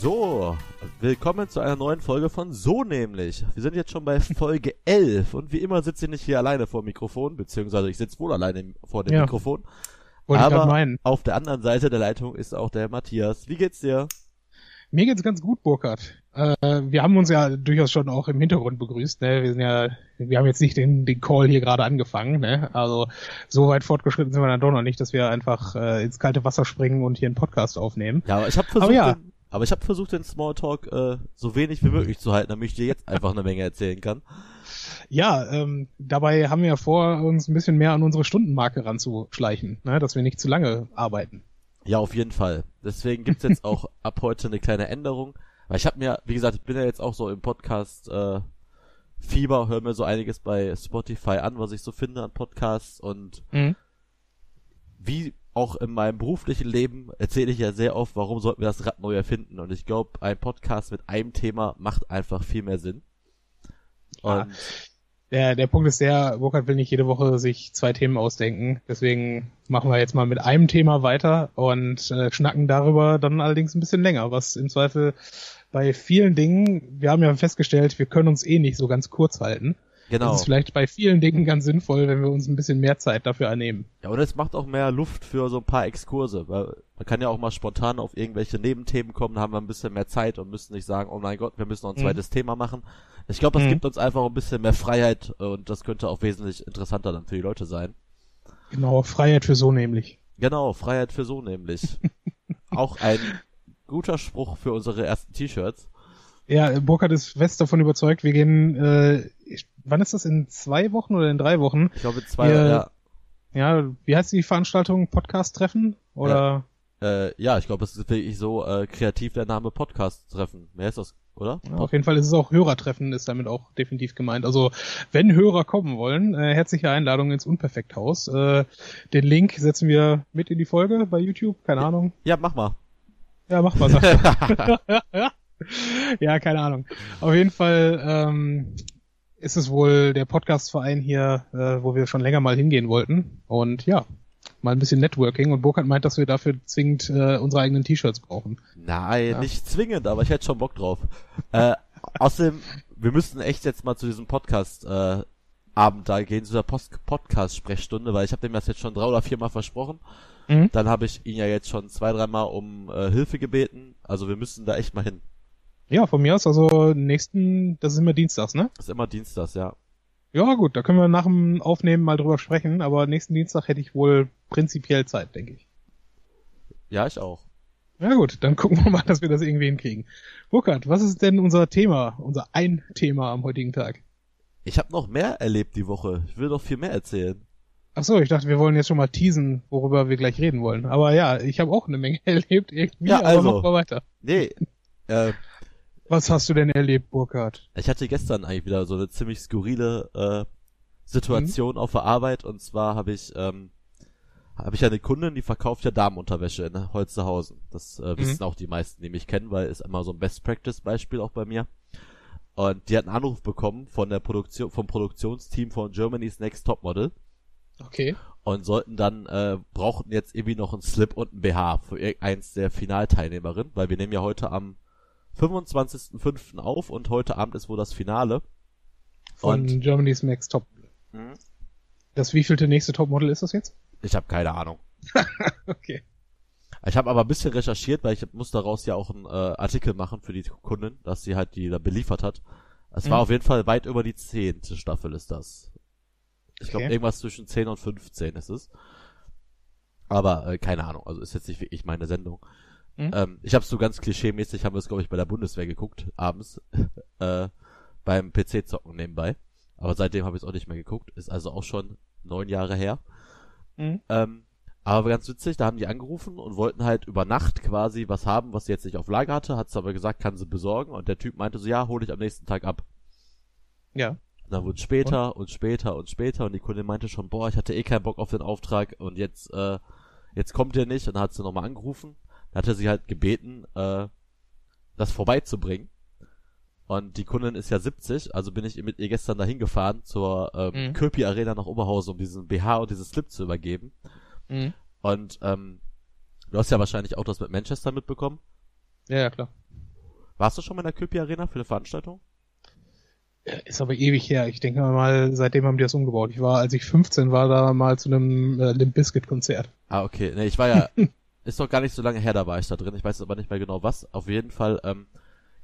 So, willkommen zu einer neuen Folge von So nämlich. Wir sind jetzt schon bei Folge 11 und wie immer sitze ich nicht hier alleine vor dem Mikrofon, beziehungsweise ich sitze wohl alleine vor dem Ja. Mikrofon. Wollte Aber auf der anderen Seite der Leitung ist auch der Matthias. Wie geht's dir? Mir geht's ganz gut, Burkhard. Äh, wir haben uns ja durchaus schon auch im Hintergrund begrüßt. Ne? Wir sind ja, wir haben jetzt nicht den, den Call hier gerade angefangen. Ne? Also so weit fortgeschritten sind wir dann doch noch nicht, dass wir einfach äh, ins kalte Wasser springen und hier einen Podcast aufnehmen. Ja, aber ich habe versucht, Aber ja. den, aber ich habe versucht, den Smalltalk äh, so wenig wie möglich zu halten, damit ich dir jetzt einfach eine Menge erzählen kann. Ja, ähm, dabei haben wir ja vor, uns ein bisschen mehr an unsere Stundenmarke ranzuschleichen, ne? dass wir nicht zu lange arbeiten. Ja, auf jeden Fall. Deswegen gibt's jetzt auch ab heute eine kleine Änderung. Weil ich habe mir, wie gesagt, ich bin ja jetzt auch so im Podcast äh, Fieber, höre mir so einiges bei Spotify an, was ich so finde an Podcasts und Mhm. wie auch in meinem beruflichen Leben erzähle ich ja sehr oft, warum sollten wir das Rad neu erfinden und ich glaube, ein Podcast mit einem Thema macht einfach viel mehr Sinn. Ja. Und Der, der Punkt ist der, Burkhard will nicht jede Woche sich zwei Themen ausdenken. Deswegen machen wir jetzt mal mit einem Thema weiter und äh, schnacken darüber dann allerdings ein bisschen länger, was im Zweifel bei vielen Dingen, wir haben ja festgestellt, wir können uns eh nicht so ganz kurz halten. Genau. Das ist vielleicht bei vielen Dingen ganz sinnvoll, wenn wir uns ein bisschen mehr Zeit dafür ernehmen. Ja, und es macht auch mehr Luft für so ein paar Exkurse, weil man kann ja auch mal spontan auf irgendwelche Nebenthemen kommen, haben wir ein bisschen mehr Zeit und müssen nicht sagen, oh mein Gott, wir müssen noch ein Mhm. zweites Thema machen. Ich glaube, das Mhm. gibt uns einfach ein bisschen mehr Freiheit und das könnte auch wesentlich interessanter dann für die Leute sein. Genau, Freiheit für so nämlich. Genau, Freiheit für so nämlich. auch ein guter Spruch für unsere ersten T-Shirts. Ja, Burkhard ist fest davon überzeugt, wir gehen, äh, ich- wann ist das, in zwei Wochen oder in drei Wochen? Ich glaube, zwei, Ja. ja, Ja, wie heißt die Veranstaltung? Podcast-Treffen? Oder? äh, ja, ich glaube, es ist wirklich so äh, kreativ der Name Podcast-Treffen. Mehr ist das, oder? Ja, auf jeden Fall ist es auch Hörertreffen, ist damit auch definitiv gemeint. Also, wenn Hörer kommen wollen, äh, herzliche Einladung ins Unperfekthaus. Äh, den Link setzen wir mit in die Folge bei YouTube, keine Ahnung. Ja, mach mal. Ja, mach mal, sagt er. ja, keine Ahnung. Auf jeden Fall ähm, ist es wohl der Podcastverein hier, äh, wo wir schon länger mal hingehen wollten. Und ja, mal ein bisschen Networking. Und Burkhard meint, dass wir dafür zwingend äh, unsere eigenen T-Shirts brauchen. Nein, Ja. nicht zwingend, aber ich hätte schon Bock drauf. äh, außerdem, wir müssten echt jetzt mal zu diesem Podcast äh, Abend da gehen, zu der Post Podcast Sprechstunde, weil ich habe dem das jetzt schon drei oder viermal versprochen. Mhm. Dann habe ich ihn ja jetzt schon zwei, dreimal um äh, Hilfe gebeten. Also wir müssen da echt mal hin. Ja, von mir aus, also nächsten, das ist immer Dienstags, ne? ist immer Dienstags, ja. Ja, gut, da können wir nach dem Aufnehmen mal drüber sprechen, aber nächsten Dienstag hätte ich wohl prinzipiell Zeit, denke ich. Ja, ich auch. Ja gut, dann gucken wir mal, dass wir das irgendwie hinkriegen. Burkhard, was ist denn unser Thema, unser ein Thema am heutigen Tag? Ich habe noch mehr erlebt die Woche. Ich will noch viel mehr erzählen. Ach so, ich dachte, wir wollen jetzt schon mal teasen, worüber wir gleich reden wollen. Aber ja, ich habe auch eine Menge erlebt irgendwie, Ja, aber also. machen wir weiter. Nee, äh, Was hast du denn erlebt, Burkhard? Ich hatte gestern eigentlich wieder so eine ziemlich skurrile äh, Situation auf der Arbeit und zwar habe ich ähm, habe ich eine Kundin, die verkauft ja Damenunterwäsche in Holzerhausen. Das äh, wissen auch die meisten, die mich kennen, weil ist immer so ein Best Practice Beispiel auch bei mir. Und die hat einen Anruf bekommen von der Produktion vom Produktionsteam von Germany's Next Topmodel Okay. und sollten dann äh, brauchten jetzt irgendwie noch einen Slip und ein BH für irgendeins der Finalteilnehmerinnen, weil wir nehmen ja heute am 25.05. auf und heute Abend ist wohl das Finale. Von Und- Germany's Next Top. Das wievielte nächste Topmodel ist das jetzt? Ich habe keine Ahnung. Okay. Ich habe aber ein bisschen recherchiert, weil ich muss daraus ja auch einen äh, Artikel machen für die Kundin, dass sie halt die da beliefert hat. Es war Mhm. auf jeden Fall weit über die zehnte Staffel ist das. Ich glaube Okay. irgendwas zwischen 10 und 15 ist es. Aber äh, keine Ahnung, also ist jetzt nicht wirklich meine Sendung. Mhm. Ähm, ich habe so ganz klischee-mäßig, haben wir es glaube ich bei der Bundeswehr geguckt, abends, äh, beim PC-Zocken nebenbei. Aber seitdem habe ich es auch nicht mehr geguckt, ist also auch schon neun Jahre her. Mhm. Ähm, aber ganz witzig, da haben die angerufen und wollten halt über Nacht quasi was haben, was sie jetzt nicht auf Lager hatte, hat's aber gesagt, kann sie besorgen und der Typ meinte so, ja, hol ich am nächsten Tag ab. Ja. Und dann wurde später und? später und später und die Kundin meinte schon, boah, ich hatte eh keinen Bock auf den Auftrag und jetzt, äh, jetzt kommt der nicht und dann hat sie nochmal angerufen. Dann hatte sie halt gebeten, äh, das vorbeizubringen. Und die Kundin ist ja 70, also bin ich mit ihr gestern dahin gefahren zur ähm, Mhm. Köpi Arena nach Oberhausen, um diesen BH und dieses Slip zu übergeben. Mhm. Und ähm, du hast ja wahrscheinlich auch das mit Manchester mitbekommen. Ja, ja, klar. Warst du schon mal in der Köpi Arena für eine Veranstaltung? Ist aber ewig her. Ich denke mal, seitdem haben die das umgebaut. Ich war, als ich 15 war, da mal zu einem äh, Limp Bizkit Konzert. Ah, okay. Nee, ich war ja, ist doch gar nicht so lange her, da war ich da drin. Ich weiß aber nicht mehr genau was. Auf jeden Fall, ähm,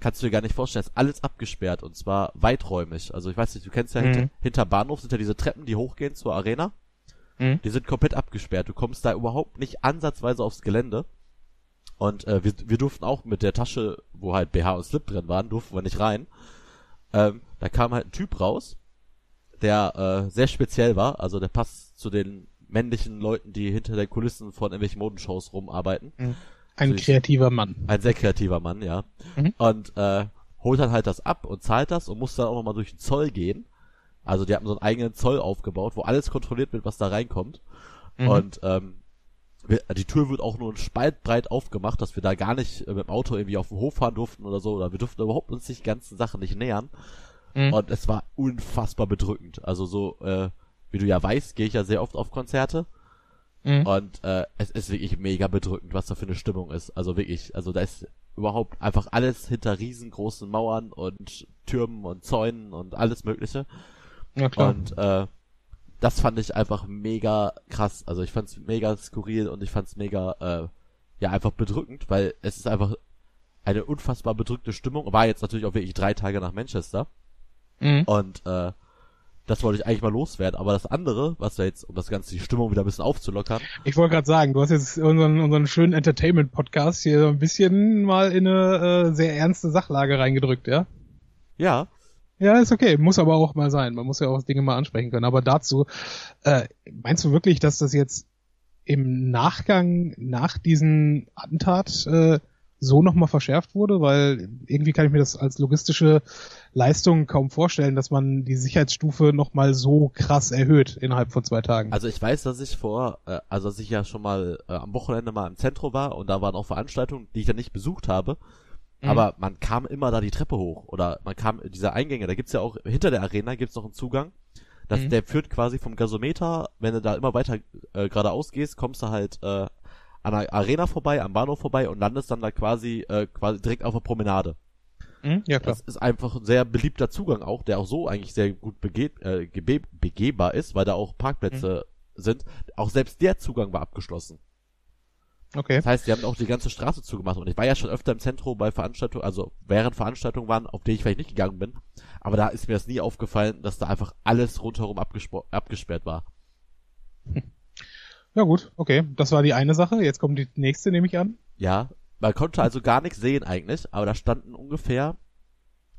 kannst du dir gar nicht vorstellen, ist alles abgesperrt und zwar weiträumig. Also ich weiß nicht, du kennst ja Mhm. hinter, hinter Bahnhof sind ja diese Treppen, die hochgehen zur Arena. Mhm. Die sind komplett abgesperrt. Du kommst da überhaupt nicht ansatzweise aufs Gelände. Und äh, wir, wir durften auch mit der Tasche, wo halt BH und Slip drin waren, durften wir nicht rein. Ähm, da kam halt ein Typ raus, der äh, sehr speziell war. Also der passt zu den männlichen Leuten, die hinter den Kulissen von irgendwelchen Modenshows rumarbeiten. Ein Süß. kreativer Mann. Ein sehr kreativer Mann, ja. Mhm. Und äh, holt dann halt das ab und zahlt das und muss dann auch nochmal durch den Zoll gehen. Also die haben so einen eigenen Zoll aufgebaut, wo alles kontrolliert wird, was da reinkommt. Mhm. Und ähm, die Tür wird auch nur ein Spalt breit aufgemacht, dass wir da gar nicht äh, mit dem Auto irgendwie auf den Hof fahren durften oder so. Oder wir durften überhaupt uns die ganzen Sachen nicht nähern. Mhm. Und es war unfassbar bedrückend. Also so, äh, wie du ja weißt, gehe ich ja sehr oft auf Konzerte. Mhm. Und äh, es ist wirklich mega bedrückend, was da für eine Stimmung ist. Also wirklich, also da ist überhaupt einfach alles hinter riesengroßen Mauern und Türmen und Zäunen und alles Mögliche. Ja, klar. Und äh, das fand ich einfach mega krass. Also ich fand's mega skurril und ich fand's mega, äh, ja, einfach bedrückend, weil es ist einfach eine unfassbar bedrückte Stimmung. War jetzt natürlich auch wirklich drei Tage nach Manchester. Mhm. Und äh, das wollte ich eigentlich mal loswerden. Aber das andere, was da jetzt, um das Ganze die Stimmung wieder ein bisschen aufzulockern, Ich wollte gerade sagen, du hast jetzt unseren, unseren schönen Entertainment-Podcast hier so ein bisschen mal in eine äh, sehr ernste Sachlage reingedrückt, ja? ja, Ja, ist okay. Muss aber auch mal sein. Man muss ja auch Dinge mal ansprechen können. Aber dazu, äh, meinst du wirklich, dass das jetzt im Nachgang nach diesem Attentat äh, so nochmal verschärft wurde? Weil irgendwie kann ich mir das als logistische Leistung kaum vorstellen, dass man die Sicherheitsstufe nochmal so krass erhöht innerhalb von zwei Tagen. Also ich weiß, dass ich vor, äh, also dass ich ja schon mal äh, am Wochenende mal im Zentrum war und da waren auch Veranstaltungen, die ich dann nicht besucht habe. Mhm. Aber man kam immer da die Treppe hoch oder man kam diese Eingänge, da gibt's ja auch hinter der Arena gibt's noch einen Zugang. Das, Mhm. Der führt quasi vom Gasometer, wenn du da immer weiter äh, geradeaus gehst, kommst du halt äh, an der Arena vorbei, am Bahnhof vorbei und landest dann da quasi äh, quasi direkt auf der Promenade. Mhm, ja, klar. Das ist einfach ein sehr beliebter Zugang auch, der auch so eigentlich sehr gut bege äh, begehbar ist, weil da auch Parkplätze sind. Auch selbst der Zugang war abgeschlossen. Okay. Das heißt, die haben auch die ganze Straße zugemacht. Und ich war ja schon öfter im Zentrum bei Veranstaltungen, also während Veranstaltungen waren, auf die ich vielleicht nicht gegangen bin. Aber da ist mir das nie aufgefallen, dass da einfach alles rundherum abgesperrt war. Ja gut, okay. Das war die eine Sache. Jetzt kommt die nächste, nehme ich an. Ja, man konnte also gar nichts sehen eigentlich, aber da standen ungefähr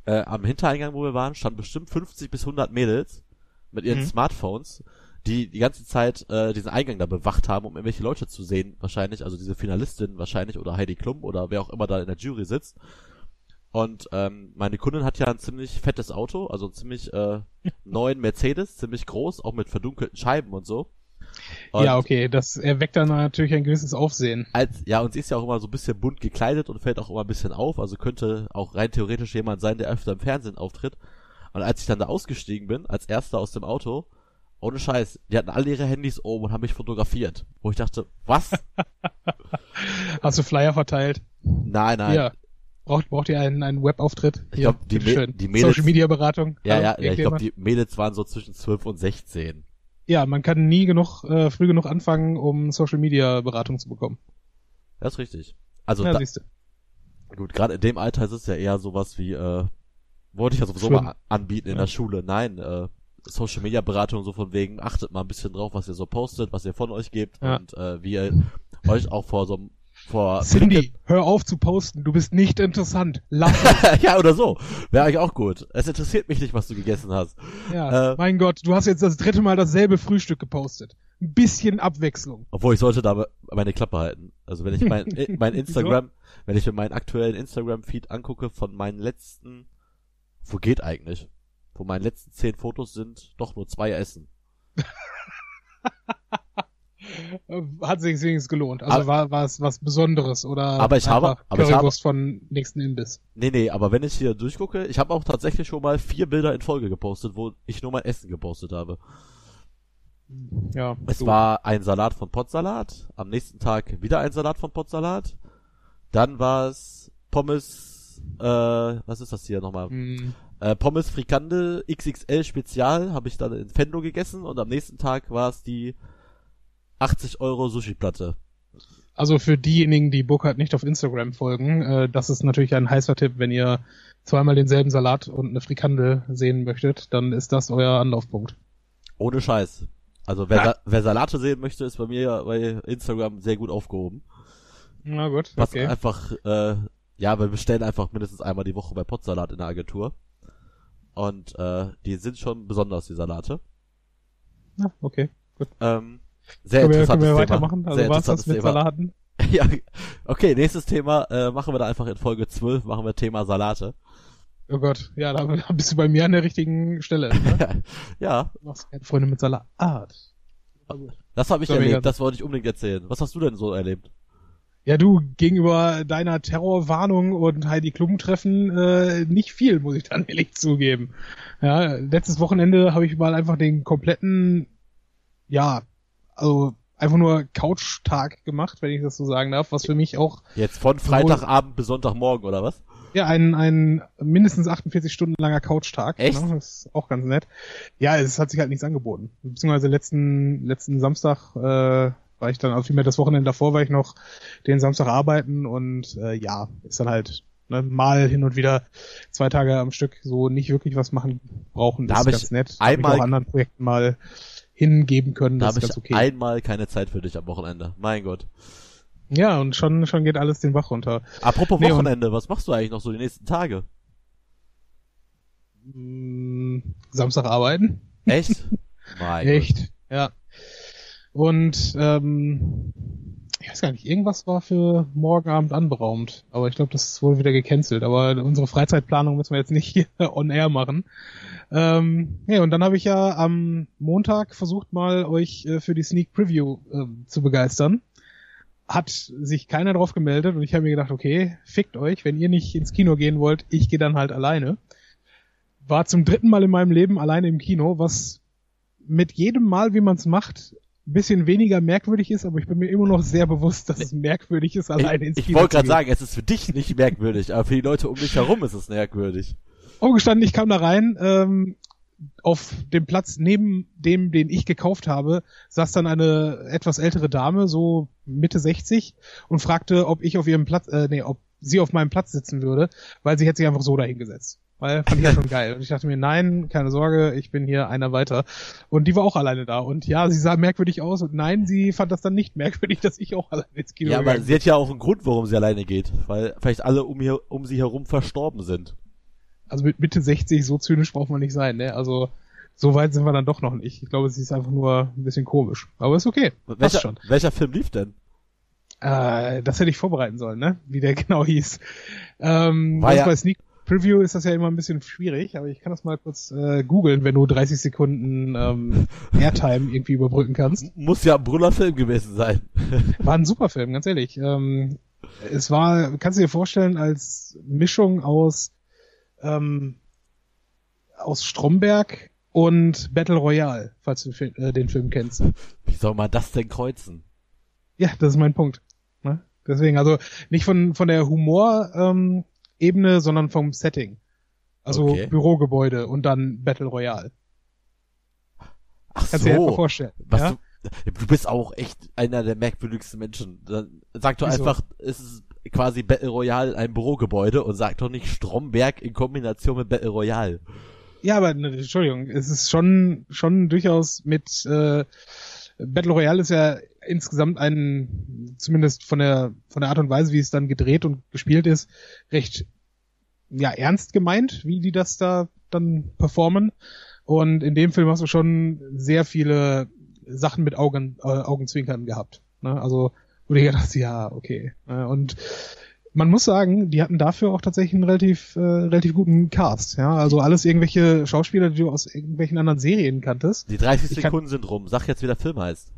äh, am Hintereingang, wo wir waren, standen bestimmt 50 bis 100 Mädels mit ihren Mhm. Smartphones, die die ganze Zeit äh, diesen Eingang da bewacht haben, um irgendwelche Leute zu sehen, wahrscheinlich, also diese Finalistin wahrscheinlich oder Heidi Klum oder wer auch immer da in der Jury sitzt. Und ähm, meine Kundin hat ja ein ziemlich fettes Auto, also einen ziemlich äh, neuen Mercedes, ziemlich groß, auch mit verdunkelten Scheiben und so. Und ja, okay. Das erweckt dann natürlich ein gewisses Aufsehen. als, ja, und sie ist ja auch immer so ein bisschen bunt gekleidet und fällt auch immer ein bisschen auf, also könnte auch rein theoretisch jemand sein, der öfter im Fernsehen auftritt. Und als ich dann da ausgestiegen bin, als erster aus dem Auto, ohne Scheiß, die hatten alle ihre Handys oben und haben mich fotografiert. Wo ich dachte, was? Hast du Flyer verteilt? nein, nein. Ja. Braucht, braucht ihr einen, einen Webauftritt? Ich glaub, die die Mädels- Social Media Beratung. Ja, ja, ja, ich glaube, die Mädels waren so zwischen 12 und 16. Ja, man kann nie genug, äh, früh genug anfangen, um Social Media Beratung zu bekommen. Das ist richtig. Also, ja, da, siehst du. gut, gerade in dem Alter ist es ja eher sowas wie, äh, wollte ich ja sowieso Schwimmen. mal anbieten in Ja. der Schule. Nein, äh, Social Media Beratung so von wegen, achtet mal ein bisschen drauf, was ihr so postet, was ihr von euch gebt Ja. und äh, wie ihr euch auch vor so einem vor Cindy, hör auf zu posten. Du bist nicht interessant. Lass es. ja, oder so. Wäre eigentlich auch gut. Es interessiert mich nicht, was du gegessen hast. Ja, Äh, mein Gott, du hast jetzt das dritte Mal dasselbe Frühstück gepostet. Ein bisschen Abwechslung. Obwohl ich sollte da meine Klappe halten. Also wenn ich mein, äh, mein Instagram, wenn ich mir meinen aktuellen Instagram-Feed angucke von meinen letzten, wo geht eigentlich? Von meinen letzten zehn Fotos sind doch nur zwei Essen. Äh, Hat sich wenigstens gelohnt. Also Aber- war, war es was Besonderes oder Aber ich habe- aber ich habe- Currywurst von nächsten Imbiss. Nee, nee, aber wenn ich hier durchgucke, ich habe auch tatsächlich schon mal vier Bilder in Folge gepostet, wo ich nur mein Essen gepostet habe. Ja, Es so. war ein Salat von Potsalat, am nächsten Tag wieder ein Salat von Potsalat, dann war es Pommes äh, was ist das hier nochmal? Mm. Äh, Pommes Frikandel XXL Spezial habe ich dann in Fendo gegessen und am nächsten Tag war es die 80 Euro Sushi-Platte. Also für diejenigen, die Burkhardt nicht auf Instagram folgen, äh, das ist natürlich ein heißer Tipp, wenn ihr zweimal denselben Salat und eine Frikandel sehen möchtet, dann ist das euer Anlaufpunkt. Ohne Scheiß. Also wer, ja. wer Salate sehen möchte, ist bei mir bei Instagram sehr gut aufgehoben. Na gut, Was okay. einfach, äh, ja, wir bestellen einfach mindestens einmal die Woche bei Potsalat in der Agentur. Und äh, die sind schon besonders, die Salate. Ja, okay, gut. Ähm, sehr können wir, können wir weitermachen? Also was das mit Thema. Salaten? ja, okay, nächstes Thema äh, machen wir da einfach in Folge 12, machen wir Thema Salate. Oh Gott, ja, da bist du bei mir an der richtigen Stelle. Ne? ja. Du machst keine Freunde mit Salat. Das habe ich erlebt, das wollte ich unbedingt erzählen. Was hast du denn so erlebt? Ja, du, gegenüber deiner Terrorwarnung und Heidi Klum treffen äh, nicht viel, muss ich dann ehrlich zugeben. Ja, letztes Wochenende habe ich mal einfach den kompletten, ja, also einfach nur Couch-Tag gemacht, wenn ich das so sagen darf, was für mich auch... Jetzt von Freitagabend bis Sonntagmorgen, oder was? Ja, ein, ein mindestens 48 Stunden langer Couch-Tag. Echt? Ne? Das ist auch ganz nett. Ja, es hat sich halt nichts angeboten. Beziehungsweise letzten, letzten Samstag äh, war ich dann, also vielmehr das Wochenende davor war ich noch den Samstag arbeiten und äh, ja, ist dann halt ne, mal hin und wieder zwei Tage am Stück so nicht wirklich was machen brauchen. Das da ist ganz nett. Einmal hab ich auch anderen Projekten mal hingeben können. Da habe ich okay. einmal keine Zeit für dich am Wochenende. Mein Gott. Ja, und schon, schon geht alles den Bach runter. Apropos nee, Wochenende, was machst du eigentlich noch so die nächsten Tage? Mm, Samstag arbeiten. Echt? mein Echt, ja. Und ähm, ich weiß gar nicht, irgendwas war für morgen Abend anberaumt. Aber ich glaube, das wohl wieder gecancelt. Aber unsere Freizeitplanung müssen wir jetzt nicht hier on air machen. Ähm, ja, und dann habe ich ja am Montag versucht mal euch äh, für die Sneak Preview äh, zu begeistern hat sich keiner drauf gemeldet und ich habe mir gedacht, okay, fickt euch, wenn ihr nicht ins Kino gehen wollt, ich gehe dann halt alleine. War zum dritten Mal in meinem Leben alleine im Kino, was mit jedem Mal, wie man es macht, ein bisschen weniger merkwürdig ist, aber ich bin mir immer noch sehr bewusst, dass es merkwürdig ist, alleine ins ich, Kino Ich wollte gerade sagen, es ist für dich nicht merkwürdig, aber für die Leute um dich herum ist es merkwürdig. Oh, gestanden, ich kam da rein, ähm, auf dem Platz neben dem, den ich gekauft habe, saß dann eine etwas ältere Dame, so Mitte 60, und fragte, ob ich auf ihrem Platz, äh, nee, ob sie auf meinem Platz sitzen würde, weil sie hätte sich einfach so dahingesetzt. Weil fand ich ja schon geil. Und ich dachte mir, nein, keine Sorge, ich bin hier einer weiter. Und die war auch alleine da. Und ja, sie sah merkwürdig aus. Und nein, sie fand das dann nicht merkwürdig, dass ich auch alleine ins Kino Ja, aber sie hat ja auch einen Grund, warum sie alleine geht. Weil vielleicht alle um, ihr, um sie herum verstorben sind also mit Mitte 60, so zynisch braucht man nicht sein, ne? Also so weit sind wir dann doch noch nicht. Ich glaube, es ist einfach nur ein bisschen komisch. Aber ist okay. Welcher, schon. welcher Film lief denn? Äh, das hätte ich vorbereiten sollen, ne? Wie der genau hieß. Ähm, War ja bei Sneak Preview ist das ja immer ein bisschen schwierig, aber ich kann das mal kurz äh, googeln, wenn du 30 Sekunden ähm, Airtime irgendwie überbrücken kannst. Muss ja ein Brüllerfilm gewesen sein. War ein super Film, ganz ehrlich. Ähm, es war, kannst du dir vorstellen, als Mischung aus ähm, aus Stromberg und Battle Royale, falls du äh, den Film kennst. Wie soll man das denn kreuzen? Ja, das ist mein Punkt. Ne? Deswegen, also nicht von, von der Humor-Ebene, ähm, sondern vom Setting. Also okay. Bürogebäude und dann Battle Royale. Ach Kannst so. dir einfach vorstellen. Was ja? du, du bist auch echt einer der merkwürdigsten Menschen. Dann sag doch Wieso? einfach, es ist quasi Battle Royale ein Bürogebäude und sagt doch nicht Stromberg in Kombination mit Battle Royale. Ja, aber ne, Entschuldigung, es ist schon schon durchaus mit äh, Battle Royale ist ja insgesamt ein zumindest von der von der Art und Weise, wie es dann gedreht und gespielt ist, recht ja ernst gemeint, wie die das da dann performen. Und in dem Film hast du schon sehr viele Sachen mit Augen, äh, Augenzwinkern gehabt. Ne? Also wo du gedacht ja, okay. Und man muss sagen, die hatten dafür auch tatsächlich einen relativ, äh, relativ guten Cast. Ja, also alles irgendwelche Schauspieler, die du aus irgendwelchen anderen Serien kanntest. Die 30 ich Sekunden sind rum. Sag jetzt, wie der Film heißt.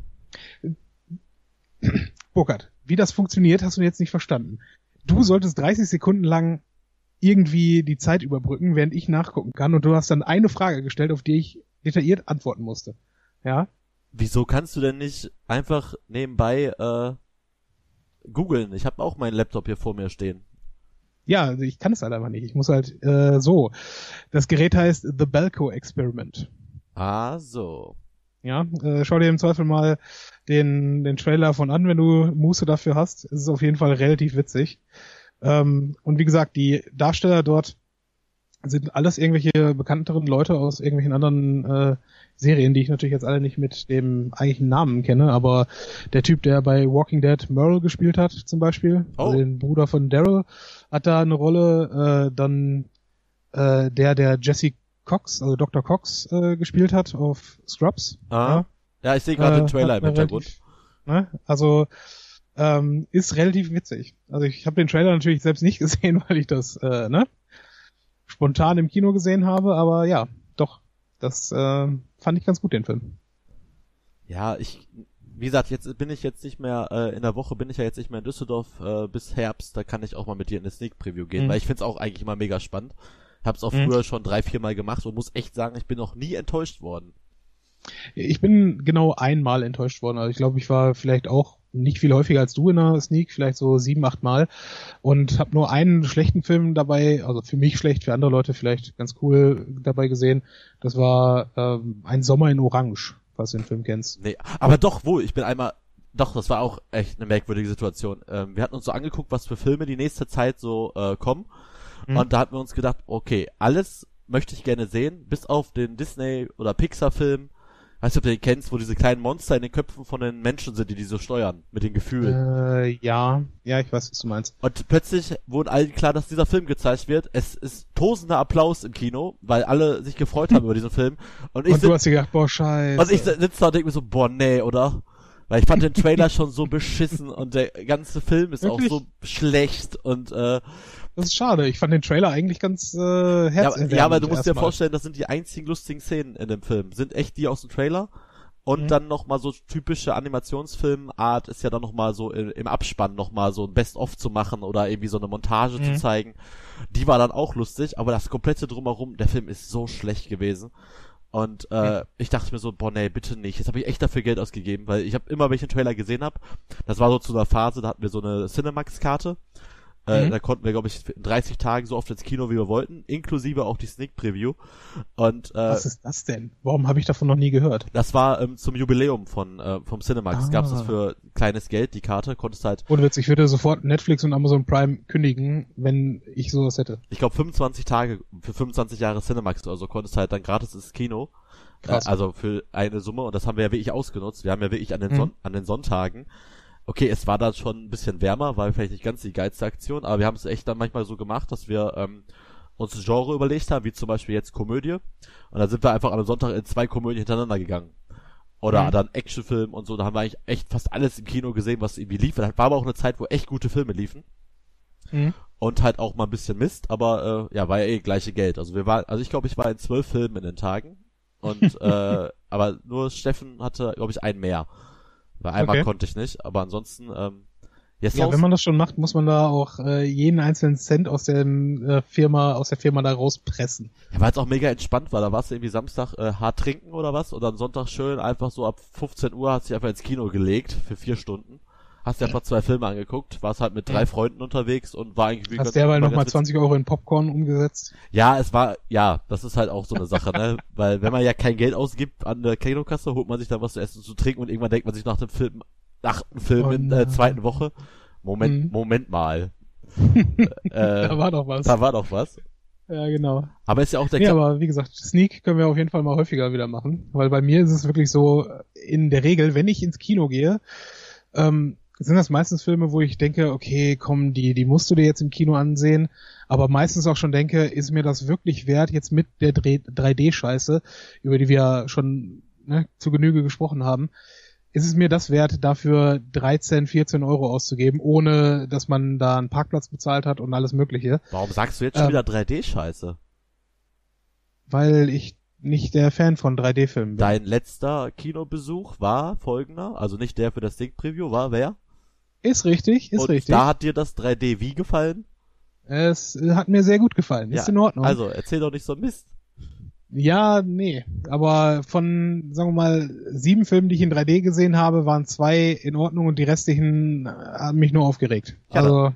Burkhard, wie das funktioniert, hast du jetzt nicht verstanden. Du solltest 30 Sekunden lang irgendwie die Zeit überbrücken, während ich nachgucken kann und du hast dann eine Frage gestellt, auf die ich detailliert antworten musste. Ja? Wieso kannst du denn nicht einfach nebenbei äh, googeln. Ich habe auch meinen Laptop hier vor mir stehen. Ja, ich kann es halt einfach nicht. Ich muss halt äh, so. Das Gerät heißt The Belco Experiment. Ah, so. Ja, äh, schau dir im Zweifel mal den, den Trailer von an, wenn du Muße dafür hast. Es ist auf jeden Fall relativ witzig. Ähm, und wie gesagt, die Darsteller dort sind alles irgendwelche bekannteren Leute aus irgendwelchen anderen äh, Serien, die ich natürlich jetzt alle nicht mit dem eigentlichen Namen kenne, aber der Typ, der bei Walking Dead Merle gespielt hat, zum Beispiel, Oh. also den Bruder von Daryl, hat da eine Rolle, äh, dann äh, der, der Jesse Cox, also Dr. Cox, äh, gespielt hat auf Scrubs. Ah. Ja, ich sehe gerade den Äh, Trailer hat im Hintergrund. Ne? Also ähm, ist relativ witzig. Also ich habe den Trailer natürlich selbst nicht gesehen, weil ich das äh, ne, spontan im Kino gesehen habe, aber ja, doch, das äh, fand ich ganz gut, den Film. Ja, ich, wie gesagt, jetzt bin ich jetzt nicht mehr, äh, in der Woche bin ich ja jetzt nicht mehr in Düsseldorf äh, bis Herbst, da kann ich auch mal mit dir in eine Sneak Preview gehen, Mhm. weil ich find's auch eigentlich immer mega spannend. Hab's auch Mhm. früher schon drei, vier Mal gemacht und muss echt sagen, ich bin noch nie enttäuscht worden. Ich bin genau einmal enttäuscht worden. Also ich glaube, ich war vielleicht auch nicht viel häufiger als du in der Sneak, vielleicht so sieben, acht Mal und habe nur einen schlechten Film dabei, also für mich schlecht, für andere Leute vielleicht ganz cool dabei gesehen. Das war ähm, ein Sommer in Orange, falls du den Film kennst. Nee, aber doch wohl, ich bin einmal, doch, das war auch echt eine merkwürdige Situation. Ähm, wir hatten uns so angeguckt, was für Filme die nächste Zeit so äh, kommen Mhm. und da hatten wir uns gedacht, okay, alles möchte ich gerne sehen, bis auf den Disney- oder Pixar-Film, weißt du, ob du den kennst, wo diese kleinen Monster in den Köpfen von den Menschen sind, die die so steuern, mit den Gefühlen. Äh, ja, ja, ich weiß, was du meinst. Und plötzlich wurden allen klar, dass dieser Film gezeigt wird. Es ist tosender Applaus im Kino, weil alle sich gefreut haben über diesen Film. Und ich, Und du hast dir gedacht, boah, scheiße. und ich sitze da und denke mir so, boah, nee, oder? Weil ich fand den Trailer schon so beschissen und der ganze Film ist Wirklich? auch so schlecht und äh, das ist schade. Ich fand den Trailer eigentlich ganz äh, ja, herzerwärmend. ja, aber du musst dir vorstellen, das sind die einzigen lustigen Szenen in dem Film. Sind echt die aus dem Trailer. Und Mhm. dann noch mal so typische Animationsfilmart ist ja dann noch mal so im, im Abspann noch mal so ein Best-of zu machen oder irgendwie so eine Montage zu Mhm. zeigen. Die war dann auch lustig, aber das komplette drumherum, der Film ist so schlecht gewesen. Und äh, Mhm. ich dachte mir so, boah, nee, bitte nicht. Jetzt habe ich echt dafür Geld ausgegeben, weil ich habe immer, wenn ich den Trailer gesehen habe, das war so zu einer Phase, da hatten wir so eine Cinemax-Karte. Äh, Mhm. Da konnten wir, glaube ich, in 30 Tagen so oft ins Kino, wie wir wollten, inklusive auch die Sneak Preview. Und äh, Was ist das denn? Warum habe ich davon noch nie gehört? das war ähm, zum Jubiläum von äh, vom Cinemax. Ah. Gab's das für kleines Geld, die Karte, konntest halt, Ohne Witz, ich würde sofort Netflix und Amazon Prime kündigen, wenn ich sowas hätte. ich glaube 25 Tage für 25 Jahre Cinemax oder so, konntest halt dann gratis ins Kino. Äh, Krass. also für eine Summe und das haben wir ja wirklich ausgenutzt. Wir haben ja wirklich an den, Mhm. Son an den Sonntagen Okay, es war dann schon ein bisschen wärmer, war vielleicht nicht ganz die geilste Aktion, aber wir haben es echt dann manchmal so gemacht, dass wir ähm, uns ein Genre überlegt haben, wie zum Beispiel jetzt Komödie. Und dann sind wir einfach am Sonntag in zwei Komödien hintereinander gegangen. Oder Mhm. dann Actionfilm und so, da haben wir eigentlich echt fast alles im Kino gesehen, was irgendwie lief. Das war aber auch eine Zeit, wo echt gute Filme liefen. Mhm. Und halt auch mal ein bisschen Mist, aber äh, ja, war ja eh gleiche Geld. Also wir waren, also ich glaube, ich war in zwölf Filmen in den Tagen. Und äh, aber nur Steffen hatte, glaube ich, einen mehr. Weil einmal Okay. konnte ich nicht, aber ansonsten, ähm, jetzt Ja, wenn man das schon macht, muss man da auch äh, jeden einzelnen Cent aus der äh, Firma, aus der Firma da rauspressen. Ja, weil es auch mega entspannt war. Da warst du irgendwie Samstag äh, hart trinken oder was und dann Sonntag schön einfach so ab 15 Uhr hast du dich einfach ins Kino gelegt für vier Stunden. Hast dir einfach zwei Filme angeguckt, warst halt mit drei. Freunden unterwegs und war irgendwie Hast derweil nochmal ganz 20 Euro in Popcorn umgesetzt. Ja, es war, ja, das ist halt auch so eine Sache, ne? Weil wenn man ja kein Geld ausgibt an der Kinokasse, holt man sich dann was zu essen und zu trinken und irgendwann denkt man sich nach dem Film, nach dem Film Oh in der nein. zweiten Woche, Moment, Mhm. Moment mal. Da äh, war doch was. da war doch was. Ja, genau. Aber ist ja auch der Nee, Kla- aber wie gesagt, Sneak können wir auf jeden Fall mal häufiger wieder machen. Weil bei mir ist es wirklich so, in der Regel, wenn ich ins Kino gehe, ähm, sind das meistens Filme, wo ich denke, okay, komm, die, die musst du dir jetzt im Kino ansehen. Aber meistens auch schon denke, ist mir das wirklich wert, jetzt mit der 3D-Scheiße, über die wir schon ne, zu Genüge gesprochen haben, ist es mir das wert, dafür 13, 14 Euro auszugeben, ohne dass man da einen Parkplatz bezahlt hat und alles Mögliche. Warum sagst du jetzt schon Ähm, wieder 3D-Scheiße? Weil ich nicht der Fan von 3D-Filmen bin. Dein letzter Kinobesuch war folgender, also nicht der für das Ding-Preview, war wer? Ist richtig, ist und richtig. da hat dir das 3D wie gefallen? es äh, hat mir sehr gut gefallen. Ist Ja, in Ordnung. Also, erzähl doch nicht so Mist. Ja, nee. Aber von, sagen wir mal, sieben Filmen, die ich in 3D gesehen habe, waren zwei in Ordnung und die restlichen äh, haben mich nur aufgeregt. Ja, also,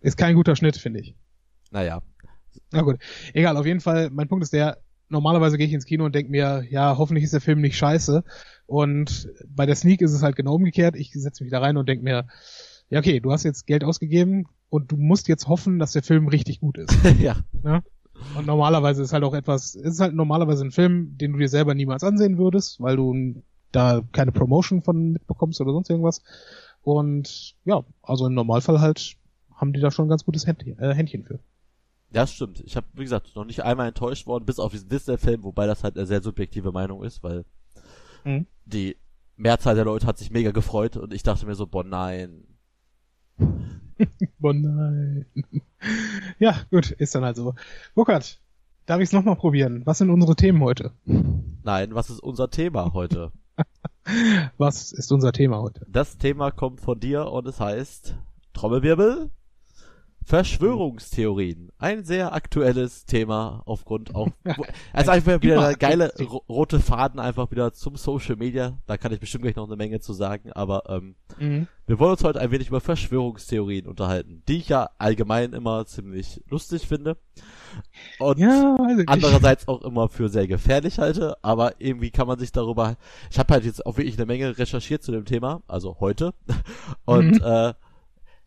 Ist kein guter Schnitt, finde ich. Naja. Na gut. Egal, auf jeden Fall, mein Punkt ist der, normalerweise gehe ich ins Kino und denke mir, ja, hoffentlich ist der Film nicht scheiße. Und bei der Sneak ist es halt genau umgekehrt. Ich setze mich da rein und denke mir, ja, okay, du hast jetzt Geld ausgegeben und du musst jetzt hoffen, dass der Film richtig gut ist. ja. Ne? Und normalerweise ist halt auch etwas, ist halt normalerweise ein Film, den du dir selber niemals ansehen würdest, weil du da keine Promotion von mitbekommst oder sonst irgendwas. Und ja, also im Normalfall halt haben die da schon ein ganz gutes Händchen, äh, Händchen für. Ja, stimmt. Ich habe, wie gesagt, noch nicht einmal enttäuscht worden, bis auf diesen Disney-Film, wobei das halt eine sehr subjektive Meinung ist, weil mhm. die Mehrzahl der Leute hat sich mega gefreut und ich dachte mir so, boah, nein. boah, nein. ja, gut, ist dann halt so. Burkhard, darf ich es nochmal probieren? Was sind unsere Themen heute? Nein, was ist unser Thema heute? was ist unser Thema heute? Das Thema kommt von dir und es heißt Trommelwirbel. Verschwörungstheorien. Ein sehr aktuelles Thema aufgrund auch, also einfach wieder der geile rote Faden einfach wieder zum Social Media. Da kann ich bestimmt gleich noch eine Menge zu sagen, aber ähm, mhm. wir wollen uns heute ein wenig über Verschwörungstheorien unterhalten, die ich ja allgemein immer ziemlich lustig finde und ja, andererseits auch immer für sehr gefährlich halte, aber irgendwie kann man sich darüber, ich habe halt jetzt auch wirklich eine Menge recherchiert zu dem Thema, also heute und mhm. äh,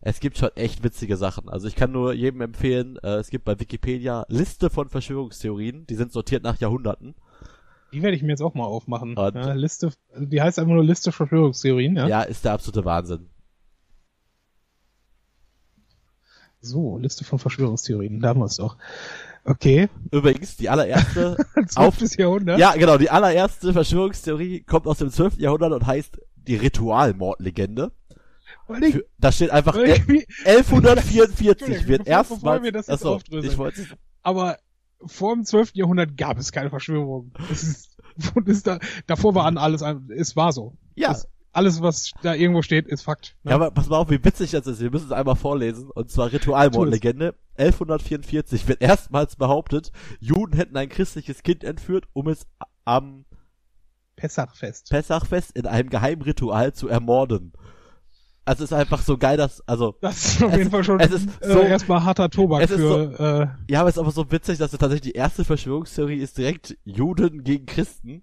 es gibt schon echt witzige Sachen. Also ich kann nur jedem empfehlen, äh, es gibt bei Wikipedia Liste von Verschwörungstheorien, die sind sortiert nach Jahrhunderten. Die werde ich mir jetzt auch mal aufmachen. Ja, Liste, die heißt einfach nur Liste Verschwörungstheorien, ja? Ja, ist der absolute Wahnsinn. So, Liste von Verschwörungstheorien, da haben wir es doch. Okay. Übrigens, die allererste 12. Jahrhundert. Ja, genau, die allererste Verschwörungstheorie kommt aus dem 12. Jahrhundert und heißt die Ritualmordlegende. Für, da steht einfach 1144 wird erstmal. Achso, ich wollte. Aber vor dem 12. Jahrhundert gab es keine Verschwörung. Ist, ist da, davor war an alles, es war so. Ja. Es, alles, was da irgendwo steht, ist Fakt. Ne? Ja, aber pass mal auf, wie witzig das ist. Wir müssen es einmal vorlesen. Und zwar Ritualmordlegende. 1144 wird erstmals behauptet, Juden hätten ein christliches Kind entführt, um es am Pessachfest. Pessachfest in einem Geheimritual zu ermorden. Also es ist einfach so geil, dass, also. Das ist auf jeden Fall schon es ist so, äh, erstmal harter Tobak für, so, äh, Ja, aber es ist aber so witzig, dass es tatsächlich die erste Verschwörungstheorie ist direkt Juden gegen Christen.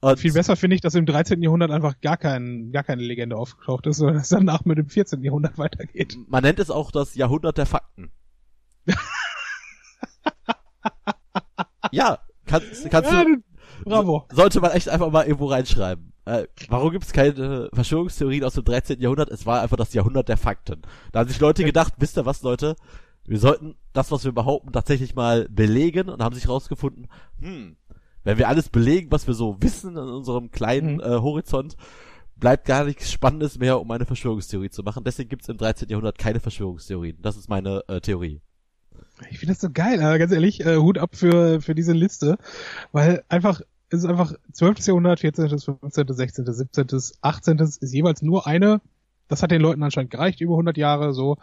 Und viel besser finde ich, dass im 13. Jahrhundert einfach gar kein, gar keine Legende aufgetaucht ist, sondern es danach mit dem 14. Jahrhundert weitergeht. Man nennt es auch das Jahrhundert der Fakten. ja, kannst, kannst ja, du, bravo. Sollte man echt einfach mal irgendwo reinschreiben. Äh, warum gibt es keine Verschwörungstheorien aus dem 13. Jahrhundert? Es war einfach das Jahrhundert der Fakten. Da haben sich Leute gedacht, wisst ihr was, Leute? Wir sollten das, was wir behaupten, tatsächlich mal belegen und haben sich rausgefunden, hm, wenn wir alles belegen, was wir so wissen in unserem kleinen mhm. äh, Horizont, bleibt gar nichts Spannendes mehr, um eine Verschwörungstheorie zu machen. Deswegen gibt es im 13. Jahrhundert keine Verschwörungstheorien. Das ist meine äh, Theorie. Ich finde das so geil, aber ganz ehrlich, äh, Hut ab für, für diese Liste, weil einfach es ist einfach 12. Jahrhundert, 14., 15., 16., 17., 18. ist jeweils nur eine. Das hat den Leuten anscheinend gereicht, über 100 Jahre so.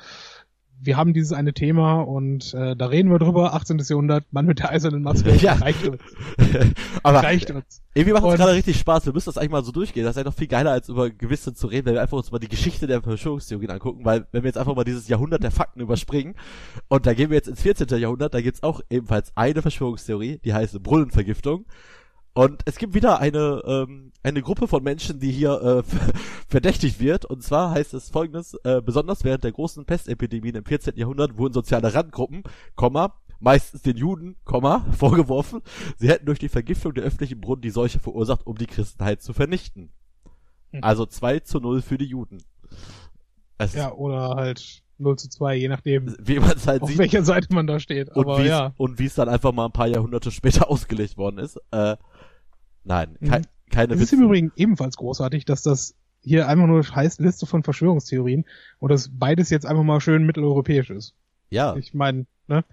Wir haben dieses eine Thema und äh, da reden wir drüber. 18. Jahrhundert, Mann mit der eisernen Maske, ja. reicht uns. Aber reicht uns. Irgendwie macht es gerade richtig Spaß. Wir müssen das eigentlich mal so durchgehen. Das ist eigentlich noch viel geiler, als über gewisse zu reden, wenn wir einfach uns mal die Geschichte der Verschwörungstheorien angucken, weil wenn wir jetzt einfach mal dieses Jahrhundert der Fakten überspringen und da gehen wir jetzt ins 14. Jahrhundert, da gibt's auch ebenfalls eine Verschwörungstheorie, die heißt Brunnenvergiftung. Und es gibt wieder eine, ähm, eine Gruppe von Menschen, die hier äh, verdächtigt wird. Und zwar heißt es folgendes, äh, besonders während der großen Pestepidemien im 14. Jahrhundert wurden soziale Randgruppen, Komma, meistens den Juden, Komma, vorgeworfen, sie hätten durch die Vergiftung der öffentlichen Brunnen die Seuche verursacht, um die Christenheit zu vernichten. Hm. Also 2 zu 0 für die Juden. Es ja, oder halt 0 zu 2, je nachdem, wie man es halt auf sieht. welcher Seite man da steht. Aber und ja. Und wie es dann einfach mal ein paar Jahrhunderte später ausgelegt worden ist. Äh, Nein, mhm. keine Es ist im Übrigen ebenfalls großartig, dass das hier einfach nur heißt Liste von Verschwörungstheorien und dass beides jetzt einfach mal schön mitteleuropäisch ist. Ja. Ich meine, ne?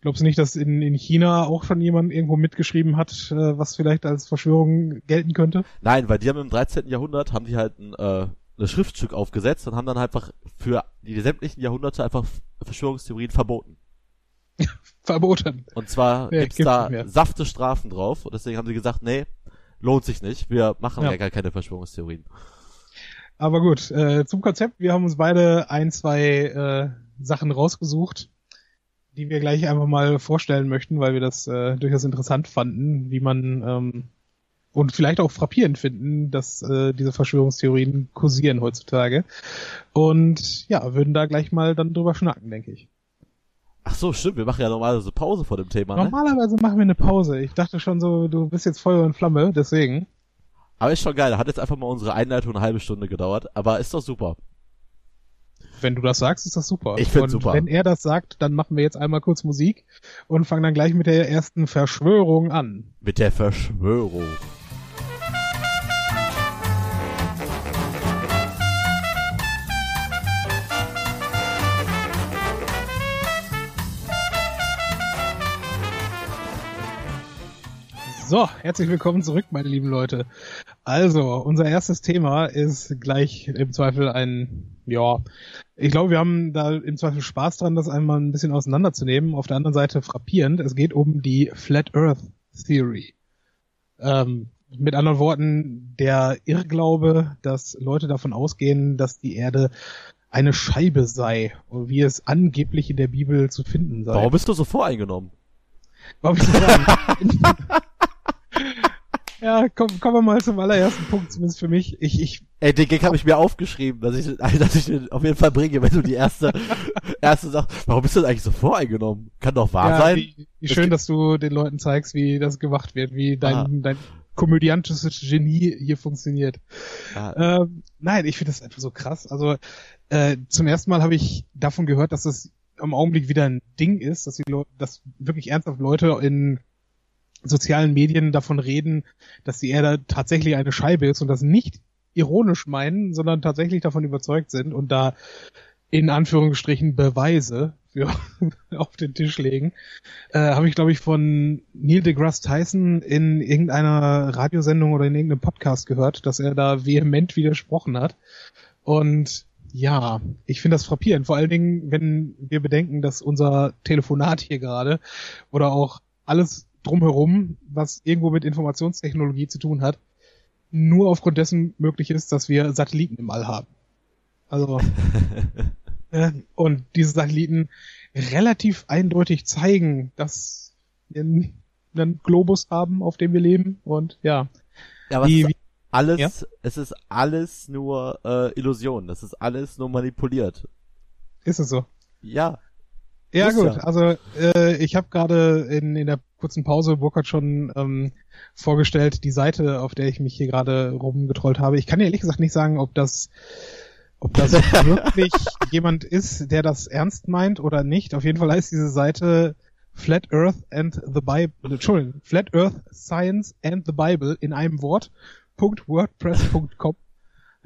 Glaubst du nicht, dass in, in China auch schon jemand irgendwo mitgeschrieben hat, äh, was vielleicht als Verschwörung gelten könnte? Nein, weil die haben im 13. Jahrhundert, haben die halt ein, äh, ein Schriftstück aufgesetzt und haben dann einfach für die sämtlichen Jahrhunderte einfach Verschwörungstheorien verboten. verboten. Und zwar ja, gibt's, gibt's da safte Strafen drauf und deswegen haben sie gesagt, nee, lohnt sich nicht. Wir machen ja, ja gar keine Verschwörungstheorien. Aber gut, äh, zum Konzept, wir haben uns beide ein, zwei äh, Sachen rausgesucht, die wir gleich einfach mal vorstellen möchten, weil wir das äh, durchaus interessant fanden, wie man ähm, und vielleicht auch frappierend finden, dass äh, diese Verschwörungstheorien kursieren heutzutage. Und ja, würden da gleich mal dann drüber schnacken, denke ich. Ach so, stimmt. Wir machen ja normalerweise Pause vor dem Thema. Ne? Normalerweise machen wir eine Pause. Ich dachte schon so, du bist jetzt Feuer und Flamme, deswegen. Aber ist schon geil. Hat jetzt einfach mal unsere Einleitung eine halbe Stunde gedauert. Aber ist doch super. Wenn du das sagst, ist das super. Ich finde super. Wenn er das sagt, dann machen wir jetzt einmal kurz Musik und fangen dann gleich mit der ersten Verschwörung an. Mit der Verschwörung. So, herzlich willkommen zurück, meine lieben Leute. Also, unser erstes Thema ist gleich im Zweifel ein, ja, ich glaube, wir haben da im Zweifel Spaß dran, das einmal ein bisschen auseinanderzunehmen. Auf der anderen Seite frappierend, es geht um die Flat Earth Theory. Ähm, mit anderen Worten, der Irrglaube, dass Leute davon ausgehen, dass die Erde eine Scheibe sei, wie es angeblich in der Bibel zu finden sei. Warum bist du so voreingenommen? Warum bist du so voreingenommen? Ja, komm, kommen wir mal zum allerersten Punkt, zumindest für mich. Ich, ich, Ey, den Gag habe ich mir aufgeschrieben, dass ich, dass ich den auf jeden Fall bringe, wenn du die erste, erste sagst, warum bist du denn eigentlich so voreingenommen? Kann doch wahr ja, sein. Wie, wie schön, dass du den Leuten zeigst, wie das gemacht wird, wie dein, ah. dein komödiantisches Genie hier funktioniert. Ah. Ähm, nein, ich finde das einfach so krass. Also äh, zum ersten Mal habe ich davon gehört, dass das im Augenblick wieder ein Ding ist, dass die Leute, dass wirklich ernsthaft Leute in sozialen Medien davon reden, dass die Erde tatsächlich eine Scheibe ist und das nicht ironisch meinen, sondern tatsächlich davon überzeugt sind und da in Anführungsstrichen Beweise für auf den Tisch legen, äh, habe ich glaube ich von Neil deGrasse Tyson in irgendeiner Radiosendung oder in irgendeinem Podcast gehört, dass er da vehement widersprochen hat. Und ja, ich finde das frappierend, vor allen Dingen, wenn wir bedenken, dass unser Telefonat hier gerade oder auch alles drumherum, was irgendwo mit Informationstechnologie zu tun hat, nur aufgrund dessen möglich ist, dass wir Satelliten im All haben. Also äh, und diese Satelliten relativ eindeutig zeigen, dass wir einen Globus haben, auf dem wir leben und ja. Ja, was die, alles, ja? es ist alles nur äh, Illusion, das ist alles nur manipuliert. Ist es so? Ja. Ja gut, ja. also äh, ich habe gerade in, in der kurzen Pause Burkhardt schon ähm, vorgestellt, die Seite, auf der ich mich hier gerade rumgetrollt habe. Ich kann ehrlich gesagt nicht sagen, ob das ob das wirklich jemand ist, der das ernst meint oder nicht. Auf jeden Fall heißt diese Seite Flat Earth and the Bible, Entschuldigung, Flat Earth Science and the Bible in einem Wort. .wordpress.com.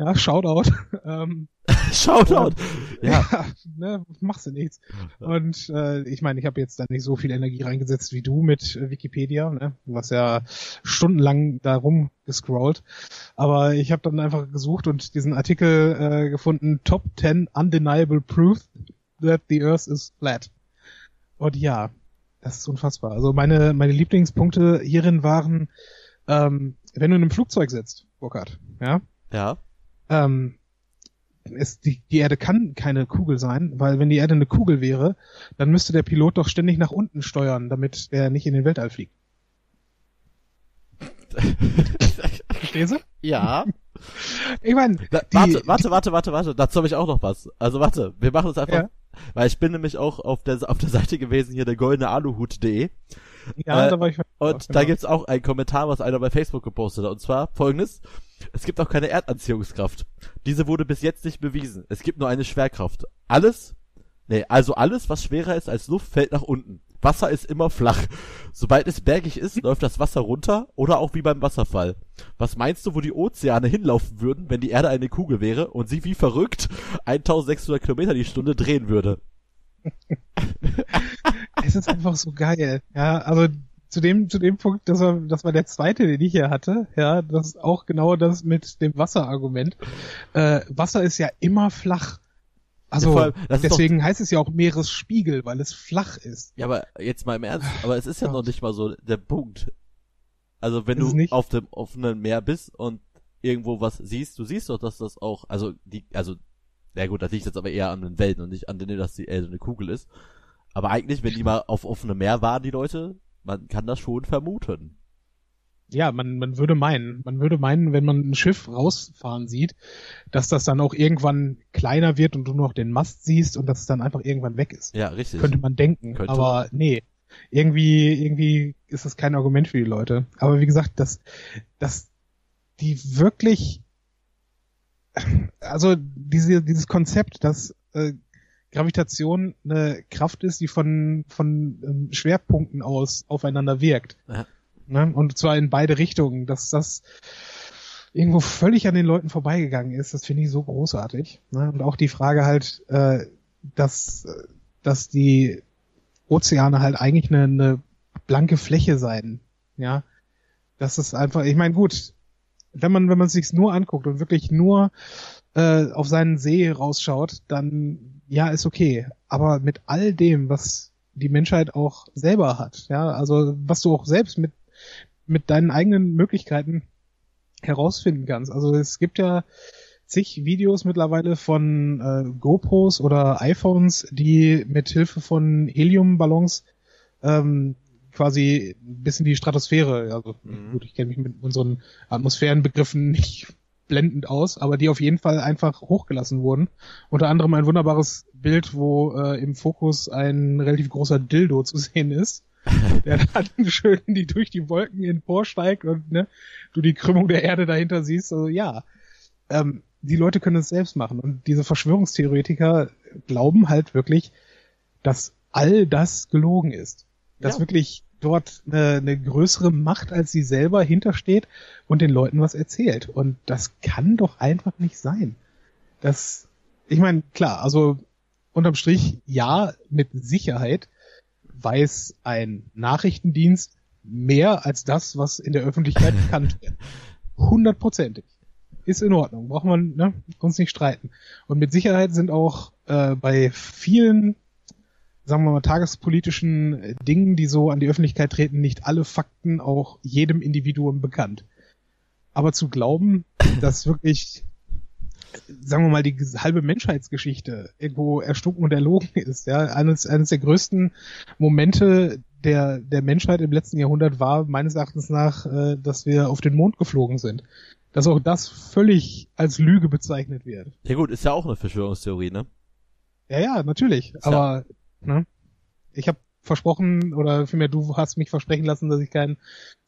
Ja, Shoutout. Ähm, Shoutout. Ja. ja ne, machst du nichts. Und äh, ich meine, ich habe jetzt da nicht so viel Energie reingesetzt wie du mit Wikipedia, ne? was ja stundenlang da rumgescrollt. Aber ich habe dann einfach gesucht und diesen Artikel äh, gefunden, Top 10 Undeniable Proof that the Earth is flat. Und ja, das ist unfassbar. Also meine, meine Lieblingspunkte hierin waren, ähm, wenn du in einem Flugzeug sitzt, Burkhard, ja? Ja. Ähm, es, die, die Erde kann keine Kugel sein, weil wenn die Erde eine Kugel wäre, dann müsste der Pilot doch ständig nach unten steuern, damit er nicht in den Weltall fliegt. Verstehst du? Ja. Ich meine, warte, warte, warte, warte, warte, dazu habe ich auch noch was. Also warte, wir machen es einfach, ja. weil ich bin nämlich auch auf der auf der Seite gewesen hier der goldene Aluhut.de. Ja, äh, da war ich. Und genau. da gibt's auch einen Kommentar, was einer bei Facebook gepostet hat. Und zwar folgendes: es gibt auch keine Erdanziehungskraft. Diese wurde bis jetzt nicht bewiesen. Es gibt nur eine Schwerkraft. Alles, nee, also alles, was schwerer ist als Luft, fällt nach unten. Wasser ist immer flach. Sobald es bergig ist, läuft das Wasser runter oder auch wie beim Wasserfall. Was meinst du, wo die Ozeane hinlaufen würden, wenn die Erde eine Kugel wäre und sie wie verrückt 1600 Kilometer die Stunde drehen würde? Es ist einfach so geil. Ja, also zu dem, zu dem Punkt, das war, das war der zweite, den ich hier hatte, ja, das ist auch genau das mit dem Wasserargument. Äh, Wasser ist ja immer flach. Also ja, allem, deswegen doch, heißt es ja auch Meeresspiegel, weil es flach ist. Ja, aber jetzt mal im Ernst, aber es ist ja, noch nicht mal so der Punkt. Also wenn ist du auf dem offenen Meer bist und irgendwo was siehst, du siehst doch, dass das auch, also die, also Ja gut, das liegt jetzt aber eher an den Wellen und nicht an denen, dass die Erde eine Kugel ist. Aber eigentlich, wenn die mal auf offenem Meer waren, die Leute, man kann das schon vermuten. Ja, man, man würde meinen, man würde meinen, wenn man ein Schiff rausfahren sieht, dass das dann auch irgendwann kleiner wird und du nur noch den Mast siehst und dass es dann einfach irgendwann weg ist. Ja, richtig. Könnte man denken. Könnte. Aber nee. Irgendwie, irgendwie ist das kein Argument für die Leute. Aber wie gesagt, dass, dass die wirklich, also diese, dieses Konzept, dass äh, Gravitation eine Kraft ist, die von, von ähm, Schwerpunkten aus aufeinander wirkt. Ja. Ne? Und zwar in beide Richtungen, dass das irgendwo völlig an den Leuten vorbeigegangen ist, das finde ich so großartig. Ne? Und auch die Frage halt, äh, dass, dass die Ozeane halt eigentlich eine, eine blanke Fläche seien. Ja. Das ist einfach, ich meine, gut, wenn man, wenn man sich's nur anguckt und wirklich nur äh, auf seinen See rausschaut, dann ja, ist okay. Aber mit all dem, was die Menschheit auch selber hat, ja, also was du auch selbst mit, mit deinen eigenen Möglichkeiten herausfinden kannst. Also es gibt ja zig Videos mittlerweile von äh, GoPros oder iPhones, die mit Hilfe von Heliumballons ähm, quasi bis in die Stratosphäre, also Mhm. gut, ich kenne mich mit unseren Atmosphärenbegriffen nicht blendend aus, aber die auf jeden Fall einfach hochgelassen wurden. Unter anderem ein wunderbares Bild, wo äh, im Fokus ein relativ großer Dildo zu sehen ist, der dann schön die durch die Wolken emporsteigt und ne, du die Krümmung der Erde dahinter siehst. Also ja, ähm, die Leute können es selbst machen und diese Verschwörungstheoretiker glauben halt wirklich, dass all das gelogen ist. Dass Ja. wirklich dort eine, eine größere Macht als sie selber hintersteht und den Leuten was erzählt. Und das kann doch einfach nicht sein. Das, ich meine, klar, also unterm Strich, ja, mit Sicherheit weiß ein Nachrichtendienst mehr als das, was in der Öffentlichkeit bekannt wird. Hundertprozentig. Ist in Ordnung, braucht man ne, uns nicht streiten. Und mit Sicherheit sind auch äh, bei vielen, sagen wir mal, tagespolitischen äh, Dingen, die so an die Öffentlichkeit treten, nicht alle Fakten auch jedem Individuum bekannt. Aber zu glauben, dass wirklich, sagen wir mal, die halbe Menschheitsgeschichte irgendwo erstunken und erlogen ist, ja, eines, eines der größten Momente der, der Menschheit im letzten Jahrhundert war meines Erachtens nach, äh, dass wir auf den Mond geflogen sind. Dass auch das völlig als Lüge bezeichnet wird. Ja gut, ist ja auch eine Verschwörungstheorie, ne? Ja, ja, natürlich. Ist Aber ne, ich habe versprochen, oder vielmehr du hast mich versprechen lassen, dass ich kein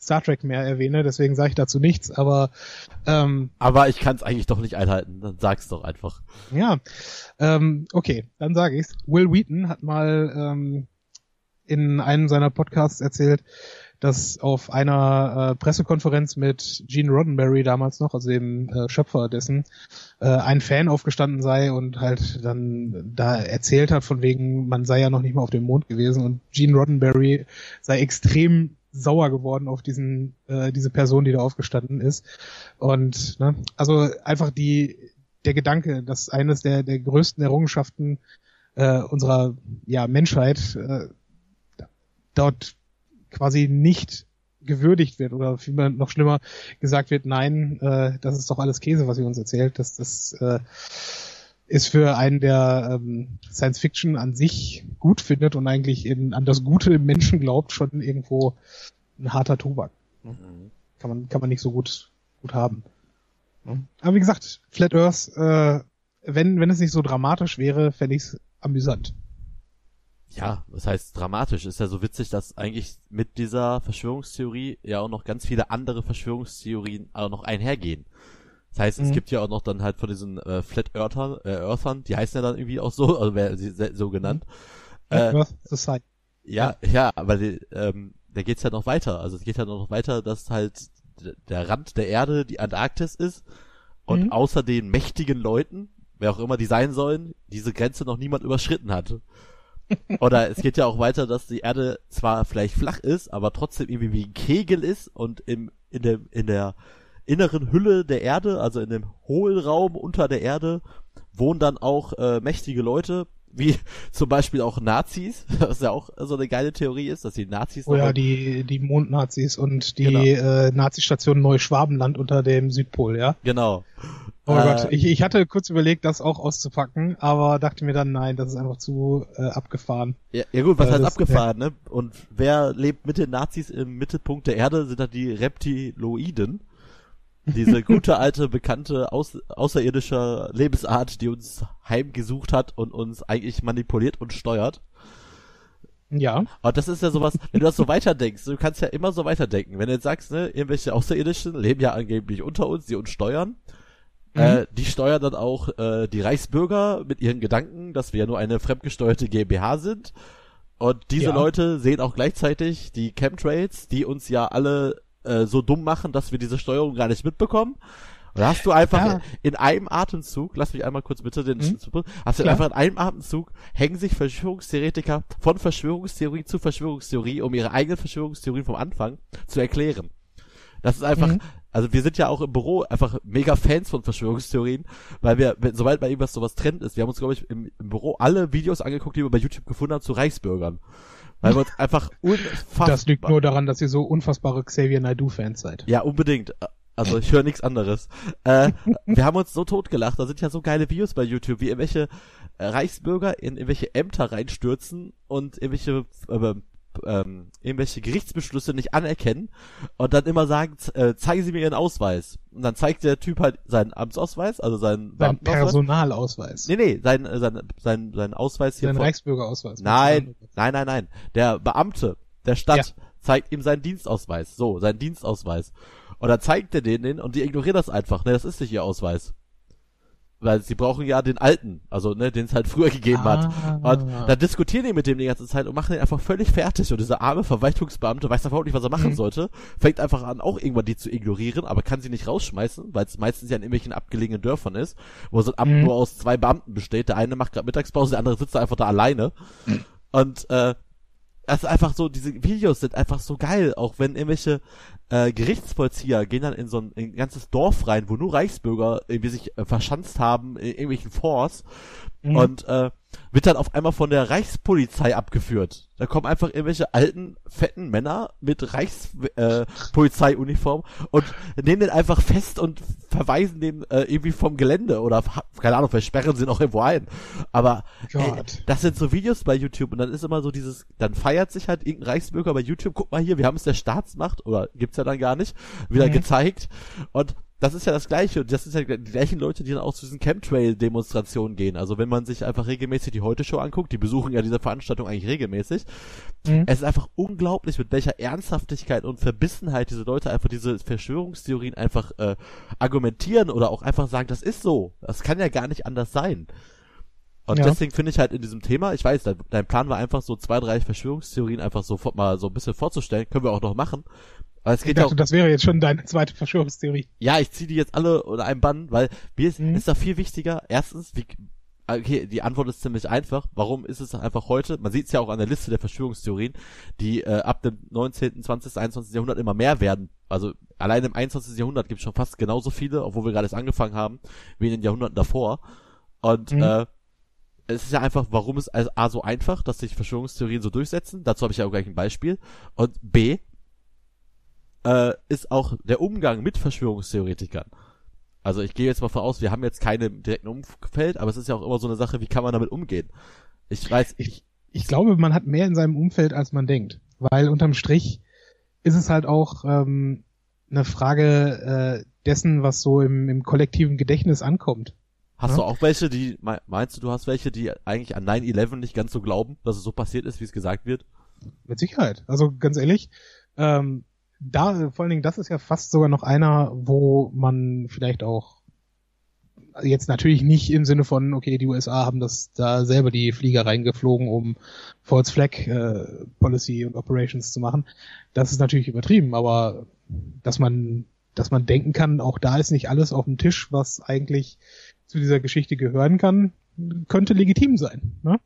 Star Trek mehr erwähne, deswegen sage ich dazu nichts, aber ähm, Aber ich kann es eigentlich doch nicht einhalten, dann sag's doch einfach. Ja, ähm, okay, dann sage ich's. Will Wheaton hat mal ähm, in einem seiner Podcasts erzählt, dass auf einer äh, Pressekonferenz mit Gene Roddenberry damals noch, also dem äh, Schöpfer dessen, äh, ein Fan aufgestanden sei und halt dann da erzählt hat, von wegen, man sei ja noch nicht mal auf dem Mond gewesen und Gene Roddenberry sei extrem sauer geworden auf diesen äh, diese Person, die da aufgestanden ist. Und ne, also einfach die der Gedanke, dass eines der der größten Errungenschaften äh, unserer ja Menschheit äh, dort quasi nicht gewürdigt wird oder vielmehr noch schlimmer gesagt wird, nein, äh, das ist doch alles Käse, was ihr uns erzählt. Das, das äh, ist für einen, der ähm, Science Fiction an sich gut findet und eigentlich in, an das Gute im Menschen glaubt, schon irgendwo ein harter Tobak. Kann man, kann man nicht so gut, gut haben. Ja. Aber wie gesagt, Flat Earth, äh, wenn, wenn es nicht so dramatisch wäre, fände ich es amüsant. Ja, das heißt dramatisch. Ist ja so witzig, dass eigentlich mit dieser Verschwörungstheorie ja auch noch ganz viele andere Verschwörungstheorien auch noch einhergehen. Das heißt, es Mhm. gibt ja auch noch dann halt von diesen äh, Flat Earthern, äh, Earthern, die heißen ja dann irgendwie auch so, also wer sie so genannt. Flat Äh, Earth Society. ja, ja, aber die, ähm, da geht's ja noch weiter. Also es geht ja noch weiter, dass halt der Rand der Erde die Antarktis ist und Mhm. außer den mächtigen Leuten, wer auch immer die sein sollen, diese Grenze noch niemand überschritten hat. Oder es geht ja auch weiter, dass die Erde zwar vielleicht flach ist, aber trotzdem irgendwie wie ein Kegel ist und im, in der, in der inneren Hülle der Erde, also in dem Hohlraum unter der Erde, wohnen dann auch äh, mächtige Leute, wie zum Beispiel auch Nazis, was ja auch so eine geile Theorie ist, dass die Nazis. Oh ja, die, die Mondnazis und die genau. äh, Nazistation Neuschwabenland unter dem Südpol, ja? Genau. Oh äh, Gott, ich, ich hatte kurz überlegt, das auch auszupacken, aber dachte mir dann, nein, das ist einfach zu äh, abgefahren. Ja, ja gut, was äh, heißt das, abgefahren, ja. ne? Und wer lebt mit den Nazis im Mittelpunkt der Erde, sind da die Reptiloiden. Diese gute alte, bekannte, aus, außerirdische Lebensart, die uns heimgesucht hat und uns eigentlich manipuliert und steuert. Ja. Und das ist ja sowas, wenn du das so weiterdenkst, du kannst ja immer so weiterdenken. Wenn du jetzt sagst, ne, irgendwelche Außerirdischen leben ja angeblich unter uns, die uns steuern, Mhm. Äh, die steuern dann auch äh, die Reichsbürger mit ihren Gedanken, dass wir ja nur eine fremdgesteuerte GmbH sind. Und diese ja. Leute sehen auch gleichzeitig die Chemtrails, die uns ja alle äh, so dumm machen, dass wir diese Steuerung gar nicht mitbekommen. Und hast du einfach ja. in einem Atemzug, lass mich einmal kurz bitte den, mhm. hast du Klar. einfach in einem Atemzug hängen sich Verschwörungstheoretiker von Verschwörungstheorie zu Verschwörungstheorie, um ihre eigenen Verschwörungstheorien vom Anfang zu erklären. Das ist einfach, mhm. also wir sind ja auch im Büro einfach mega Fans von Verschwörungstheorien, weil wir, wenn, sobald bei irgendwas sowas Trend ist, wir haben uns, glaube ich, im, im Büro alle Videos angeguckt, die wir bei YouTube gefunden haben zu Reichsbürgern. Weil wir uns einfach unfassbar... Das liegt nur daran, dass ihr so unfassbare Xavier Naidoo-Fans seid. Ja, unbedingt. Also ich höre nichts anderes. Äh, wir haben uns so totgelacht. Da sind ja so geile Videos bei YouTube, wie irgendwelche Reichsbürger in irgendwelche Ämter reinstürzen und irgendwelche äh, ähm, irgendwelche Gerichtsbeschlüsse nicht anerkennen und dann immer sagen, äh, zeigen Sie mir Ihren Ausweis. Und dann zeigt der Typ halt seinen Amtsausweis, also seinen Sein Personalausweis. Nee, nee, sein, äh, sein, sein, sein Ausweis hier. Sein von, Reichsbürgerausweis. Nein, nein, nein, nein. Der Beamte der Stadt ja. zeigt ihm seinen Dienstausweis. So, seinen Dienstausweis. Und dann zeigt er den, den und die ignorieren das einfach. Ne, das ist nicht ihr Ausweis weil sie brauchen ja den alten, also ne, den es halt früher gegeben ah. hat. Und da diskutieren die mit dem die ganze Zeit und machen den einfach völlig fertig. Und dieser arme Verwaltungsbeamte weiß einfach nicht, was er machen mhm. sollte, fängt einfach an, auch irgendwann die zu ignorieren, aber kann sie nicht rausschmeißen, weil es meistens ja in irgendwelchen abgelegenen Dörfern ist, wo so ein Amt mhm. nur aus zwei Beamten besteht. Der eine macht gerade Mittagspause, der andere sitzt da einfach da alleine. Mhm. Und äh, es ist einfach so, diese Videos sind einfach so geil, auch wenn irgendwelche äh, Gerichtsvollzieher gehen dann in so ein, in ein ganzes Dorf rein, wo nur Reichsbürger irgendwie sich äh, verschanzt haben in irgendwelchen Forts mhm. und äh, wird dann auf einmal von der Reichspolizei abgeführt. Da kommen einfach irgendwelche alten, fetten Männer mit Reichspolizeiuniform äh, und nehmen den einfach fest und verweisen den äh, irgendwie vom Gelände oder keine Ahnung, vielleicht sperren sie noch irgendwo ein. Aber ey, das sind so Videos bei YouTube und dann ist immer so dieses, dann feiert sich halt irgendein Reichsbürger bei YouTube, guck mal hier, wir haben es der Staatsmacht oder gibt's ja dann gar nicht, wieder mhm. gezeigt und das ist ja das Gleiche. Das ist ja die gleichen Leute, die dann auch zu diesen Chemtrail-Demonstrationen gehen. Also wenn man sich einfach regelmäßig die Heute-Show anguckt, die besuchen ja diese Veranstaltung eigentlich regelmäßig. Mhm. Es ist einfach unglaublich, mit welcher Ernsthaftigkeit und Verbissenheit diese Leute einfach diese Verschwörungstheorien einfach äh, argumentieren oder auch einfach sagen, das ist so. Das kann ja gar nicht anders sein. Und ja. deswegen finde ich halt in diesem Thema, ich weiß, dein Plan war einfach so zwei, drei Verschwörungstheorien einfach so mal so ein bisschen vorzustellen, können wir auch noch machen. Aber es geht ich dachte, auch, das wäre jetzt schon deine zweite Verschwörungstheorie. Ja, ich ziehe die jetzt alle unter einem Bann, weil mir ist, mhm. ist da viel wichtiger. Erstens, wie, okay, die Antwort ist ziemlich einfach. Warum ist es einfach heute? Man sieht es ja auch an der Liste der Verschwörungstheorien, die äh, ab dem 19., 20., 21. Jahrhundert immer mehr werden. Also allein im 21. Jahrhundert gibt es schon fast genauso viele, obwohl wir gerade erst angefangen haben, wie in den Jahrhunderten davor. Und mhm. äh, es ist ja einfach, warum ist also A so einfach, dass sich Verschwörungstheorien so durchsetzen? Dazu habe ich ja auch gleich ein Beispiel. Und B, äh, ist auch der Umgang mit Verschwörungstheoretikern. Also ich gehe jetzt mal voraus, wir haben jetzt keine direkten Umfeld, aber es ist ja auch immer so eine Sache, wie kann man damit umgehen? Ich weiß, ich, ich glaube, man hat mehr in seinem Umfeld, als man denkt. Weil unterm Strich ist es halt auch ähm, eine Frage äh, dessen, was so im, im kollektiven Gedächtnis ankommt. Hast ja? du auch welche, die, meinst du, du hast welche, die eigentlich an 9-11 nicht ganz so glauben, dass es so passiert ist, wie es gesagt wird? Mit Sicherheit. Also ganz ehrlich, ähm, da, vor allen Dingen, das ist ja fast sogar noch einer, wo man vielleicht auch jetzt natürlich nicht im Sinne von, okay, die USA haben das da selber die Flieger reingeflogen, um False Flag äh, Policy und Operations zu machen. Das ist natürlich übertrieben, aber dass man, dass man denken kann, auch da ist nicht alles auf dem Tisch, was eigentlich zu dieser Geschichte gehören kann, könnte legitim sein. Ne?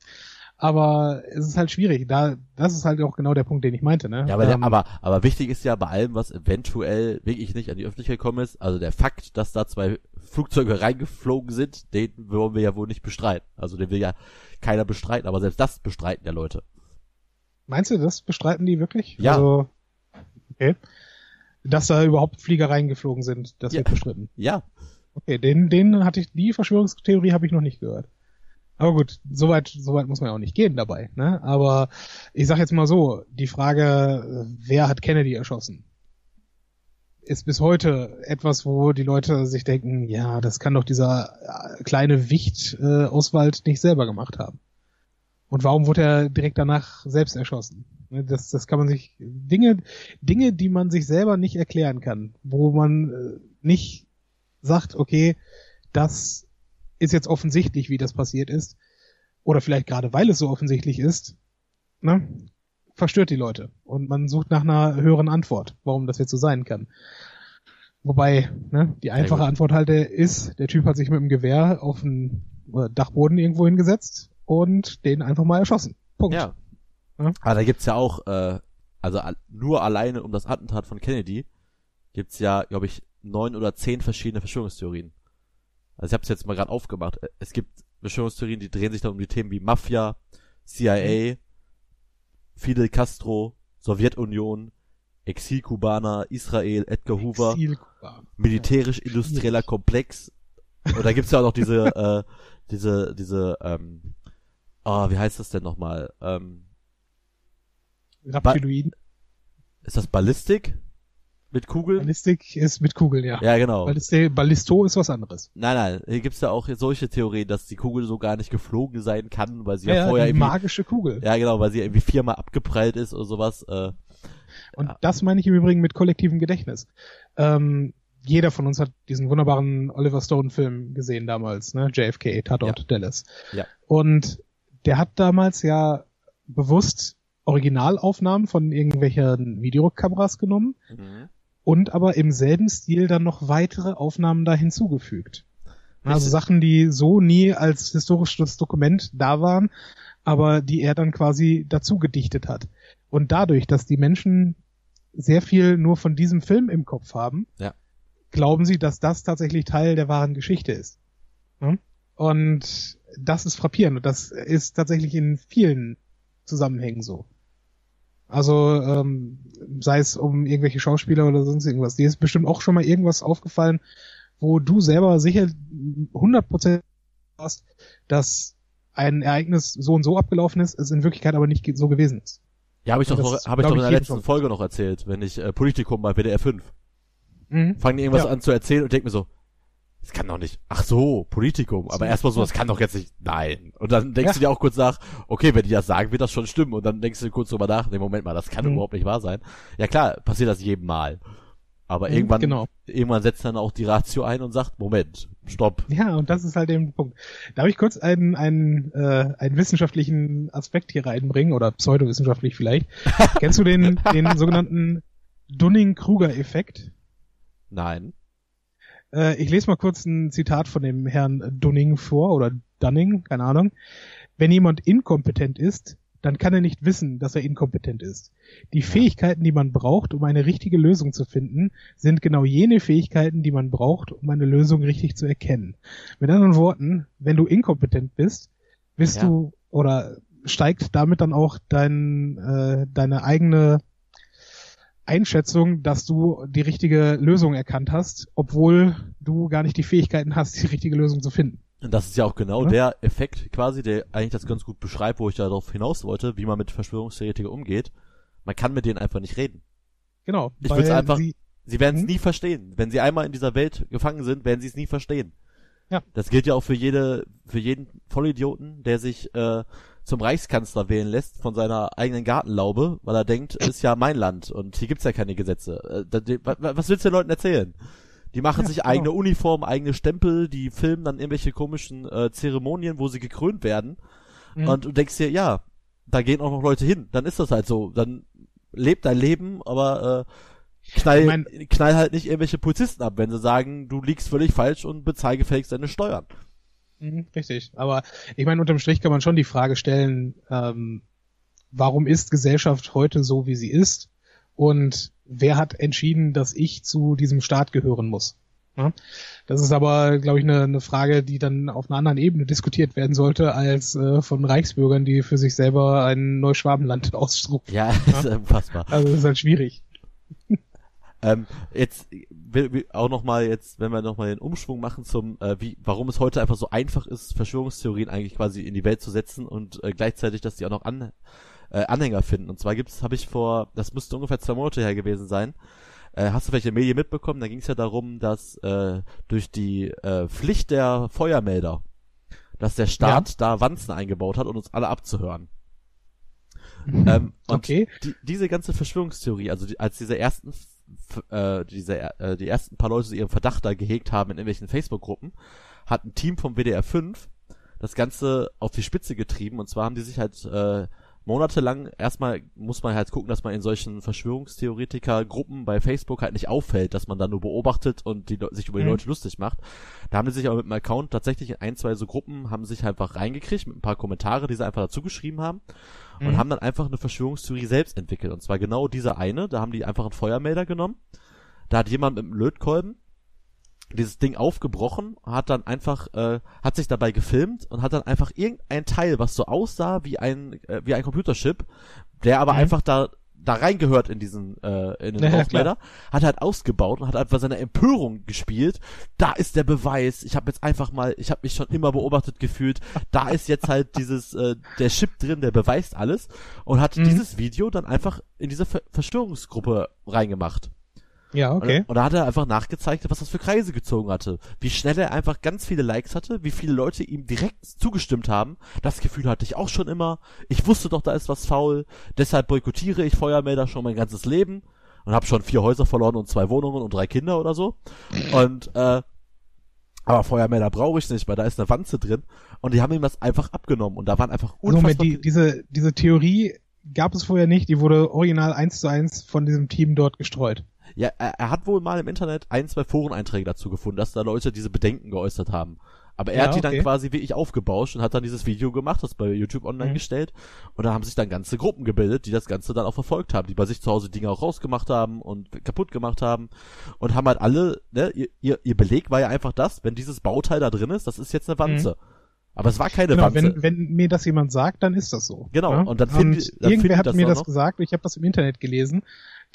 Aber es ist halt schwierig. Da, das ist halt auch genau der Punkt, den ich meinte, ne? Ja, aber, ähm, der, aber, aber wichtig ist ja bei allem, was eventuell wirklich nicht an die Öffentlichkeit gekommen ist, also der Fakt, dass da zwei Flugzeuge reingeflogen sind, den wollen wir ja wohl nicht bestreiten. Also den will ja keiner bestreiten, aber selbst das bestreiten ja Leute. Meinst du, das bestreiten die wirklich? Ja. Also, okay. Dass da überhaupt Flieger reingeflogen sind, das Ja. wird bestritten. Ja. Okay, den, den hatte ich, die Verschwörungstheorie habe ich noch nicht gehört. Aber gut, soweit, soweit muss man ja auch nicht gehen dabei, ne? Aber ich sag jetzt mal so, die Frage, wer hat Kennedy erschossen? Ist bis heute etwas, wo die Leute sich denken, ja, das kann doch dieser äh, kleine Wicht äh, Oswald nicht selber gemacht haben. Und warum wurde er direkt danach selbst erschossen? Ne, Das, das kann man sich Dinge, Dinge, die man sich selber nicht erklären kann, wo man äh, nicht sagt, okay, das ist jetzt offensichtlich, wie das passiert ist, oder vielleicht gerade weil es so offensichtlich ist, ne, verstört die Leute und man sucht nach einer höheren Antwort, warum das jetzt so sein kann. Wobei, ne, die einfache. Antwort halt ist, der Typ hat sich mit dem Gewehr auf den äh, Dachboden irgendwo hingesetzt und den einfach mal erschossen. Punkt. Ja. Ja. Aber da gibt's ja auch, äh, also al- nur alleine um das Attentat von Kennedy gibt's ja, glaube ich, neun oder zehn verschiedene Verschwörungstheorien. Also ich habe es jetzt mal gerade aufgemacht. Äh, Es gibt Verschwörungstheorien, die drehen sich dann um die Themen wie Mafia, CIA, Fidel Castro, Sowjetunion, Exilkubaner, Israel, Edgar Hoover, militärisch-industrieller Komplex. Und da gibt's ja auch noch diese, äh, diese, diese, ähm, ah, wie heißt das denn nochmal? Ähm, Reptiloiden. ist das Ballistik? Mit Kugeln? Ballistik ist mit Kugeln, ja. Ja, genau. Ballisti Ballisto ist was anderes. Nein, nein, hier gibt's ja auch solche Theorien, dass die Kugel so gar nicht geflogen sein kann, weil sie ja, Ja, ja, vorher die irgendwie, magische Kugel. ja genau, weil sie irgendwie viermal abgeprallt ist oder sowas. Äh, Und Ja. das meine ich im Übrigen mit kollektivem Gedächtnis. Ähm, jeder von uns hat diesen wunderbaren Oliver Stone-Film gesehen damals, ne? JFK, Tatort Dallas. Ja. Und der hat damals ja bewusst Originalaufnahmen von irgendwelchen Videokameras genommen und aber im selben Stil dann noch weitere Aufnahmen da hinzugefügt. Also. Sachen, die so nie als historisches Dokument da waren, aber die er dann quasi dazu gedichtet hat. Und dadurch, dass die Menschen sehr viel nur von diesem Film im Kopf haben, Ja. glauben sie, dass das tatsächlich Teil der wahren Geschichte ist. Und das ist frappierend und das ist tatsächlich in vielen Zusammenhängen so. Also ähm, sei es um irgendwelche Schauspieler oder sonst irgendwas. Dir ist bestimmt auch schon mal irgendwas aufgefallen, wo du selber sicher 100% hast, dass ein Ereignis so und so abgelaufen ist, es in Wirklichkeit aber nicht so gewesen ist. Ja, habe ich doch, noch, hab ich doch in der letzten. Folge noch erzählt, wenn ich äh, Politikum bei WDR 5 Mhm. fangen die irgendwas Ja. an zu erzählen und denk mir so, das kann doch nicht. Ach so, Politikum. Aber erstmal so, das kann doch jetzt nicht. Nein. Und dann denkst Ja. du dir auch kurz nach, okay, wenn die das sagen, wird das schon stimmen. Und dann denkst du dir kurz drüber nach, nee, Moment mal, das kann Mhm. überhaupt nicht wahr sein. Ja klar, passiert das jedem Mal. Aber Mhm, irgendwann, genau. irgendwann setzt dann auch die Ratio ein und sagt, Moment, stopp. Ja, und das ist halt eben der Punkt. Darf ich kurz einen, einen, äh, einen wissenschaftlichen Aspekt hier reinbringen oder pseudowissenschaftlich vielleicht? Kennst du den, den sogenannten Dunning-Kruger-Effekt? Nein. Äh, ich lese mal kurz ein Zitat von dem Herrn Dunning vor oder Dunning, keine Ahnung. Wenn jemand inkompetent ist, dann kann er nicht wissen, dass er inkompetent ist. Die Fähigkeiten, die man braucht, um eine richtige Lösung zu finden, sind genau jene Fähigkeiten, die man braucht, um eine Lösung richtig zu erkennen. Mit anderen Worten, wenn du inkompetent bist, bist Ja. du oder steigt damit dann auch dein, äh, deine eigene Einschätzung, dass du die richtige Lösung erkannt hast, obwohl du gar nicht die Fähigkeiten hast, die richtige Lösung zu finden. Und das ist ja auch genau Ja. der Effekt quasi, der eigentlich das ganz gut beschreibt, wo ich darauf hinaus wollte, wie man mit Verschwörungstheoretikern umgeht. Man kann mit denen einfach nicht reden. Genau. Ich würd's einfach- sie- Sie werden es Mhm. nie verstehen. Wenn sie einmal in dieser Welt gefangen sind, werden sie es nie verstehen. Ja. Das gilt ja auch für jede, für jeden Vollidioten, der sich äh, zum Reichskanzler wählen lässt von seiner eigenen Gartenlaube, weil er denkt, es ist ja mein Land und hier gibt's ja keine Gesetze. Äh, was willst du den Leuten erzählen? Die machen Ja, sich genau. eigene Uniformen, eigene Stempel, die filmen dann irgendwelche komischen äh, Zeremonien, wo sie gekrönt werden. Mhm. Und du denkst dir, ja, da gehen auch noch Leute hin. Dann ist das halt so. Dann lebt dein Leben, aber äh, knall, Ich mein- knall halt nicht irgendwelche Polizisten ab, wenn sie sagen, du liegst völlig falsch und bezahl gefälligst deine Steuern. Mhm, richtig. Aber ich meine, unterm Strich kann man schon die Frage stellen, ähm, warum ist Gesellschaft heute so, wie sie ist? Und wer hat entschieden, dass ich zu diesem Staat gehören muss? Ja? Das ist aber, glaube ich, eine, eine Frage, die dann auf einer anderen Ebene diskutiert werden sollte, als äh, von Reichsbürgern, die für sich selber ein Neuschwabenland ausstrufen. Ja, ja? ist unfassbar. Also das ist halt schwierig. Ähm, jetzt auch noch mal jetzt, wenn wir noch mal den Umschwung machen zum, äh, wie, warum es heute einfach so einfach ist, Verschwörungstheorien eigentlich quasi in die Welt zu setzen und äh, gleichzeitig, dass die auch noch an, äh, Anhänger finden. Und zwar gibt's, habe ich vor, das müsste ungefähr zwei Monate her gewesen sein, äh, hast du vielleicht in Medien mitbekommen, da ging es ja darum, dass äh, durch die äh, Pflicht der Feuermelder, dass der Staat ja. da Wanzen eingebaut hat, um uns alle abzuhören. Mhm. ähm, und okay. die, diese ganze Verschwörungstheorie, also die, als diese ersten äh, diese äh, die ersten paar Leute ihren Verdacht da gehegt haben in irgendwelchen Facebook-Gruppen, hat ein Team vom WDR 5 das Ganze auf die Spitze getrieben. Und zwar haben die sich halt äh, monatelang erstmal muss man halt gucken, dass man in solchen Verschwörungstheoretiker-Gruppen bei Facebook halt nicht auffällt, dass man da nur beobachtet und die, sich über die mhm. Leute lustig macht. Da haben die sich aber mit dem Account tatsächlich in ein, zwei so Gruppen haben sich einfach reingekriegt mit ein paar Kommentare, die sie einfach dazu geschrieben haben und mhm. haben dann einfach eine Verschwörungstheorie selbst entwickelt. Und zwar genau diese eine, da haben die einfach einen Feuermelder genommen. Da hat jemand mit einem Lötkolben dieses Ding aufgebrochen, hat dann einfach, äh, hat sich dabei gefilmt und hat dann einfach irgendein Teil, was so aussah wie ein, äh, wie ein Computerchip, der aber mhm. einfach da da reingehört in diesen äh, in den ja, Aufkleider, hat halt ausgebaut und hat einfach seine Empörung gespielt. Da ist der Beweis. Ich habe jetzt einfach mal, ich habe mich schon immer beobachtet gefühlt. Da ist jetzt halt dieses äh, der Chip drin, der beweist alles und hat mhm. dieses Video dann einfach in diese Ver Verstörungsgruppe reingemacht. Ja, okay. Und, und da hat er einfach nachgezeigt, was das für Kreise gezogen hatte. Wie schnell er einfach ganz viele Likes hatte, wie viele Leute ihm direkt zugestimmt haben. Das Gefühl hatte ich auch schon immer. Ich wusste doch, da ist was faul. Deshalb boykottiere ich Feuermelder schon mein ganzes Leben. Und habe schon vier Häuser verloren und zwei Wohnungen und drei Kinder oder so. Und äh, aber Feuermelder brauche ich nicht, weil da ist eine Wanze drin. Und die haben ihm das einfach abgenommen. Und da waren einfach unfassbar... Also, die, diese, diese Theorie gab es vorher nicht. Die wurde original eins zu eins von diesem Team dort gestreut. Ja, er, er hat wohl mal im Internet ein, zwei Foreneinträge dazu gefunden, dass da Leute diese Bedenken geäußert haben. Aber er ja, hat die okay. dann quasi wie ich aufgebauscht und hat dann dieses Video gemacht, das bei YouTube online mhm. gestellt. Und da haben sich dann ganze Gruppen gebildet, die das Ganze dann auch verfolgt haben, die bei sich zu Hause Dinge auch rausgemacht haben und kaputt gemacht haben. Und haben halt alle, ne, ihr, ihr, ihr Beleg war ja einfach das, wenn dieses Bauteil da drin ist, das ist jetzt eine Wanze. Mhm. Aber es war keine genau, Wanze. Wenn, wenn mir das jemand sagt, dann ist das so. Genau. Ja? Und dann finden und irgendwer hat mir das noch. gesagt, ich habe das im Internet gelesen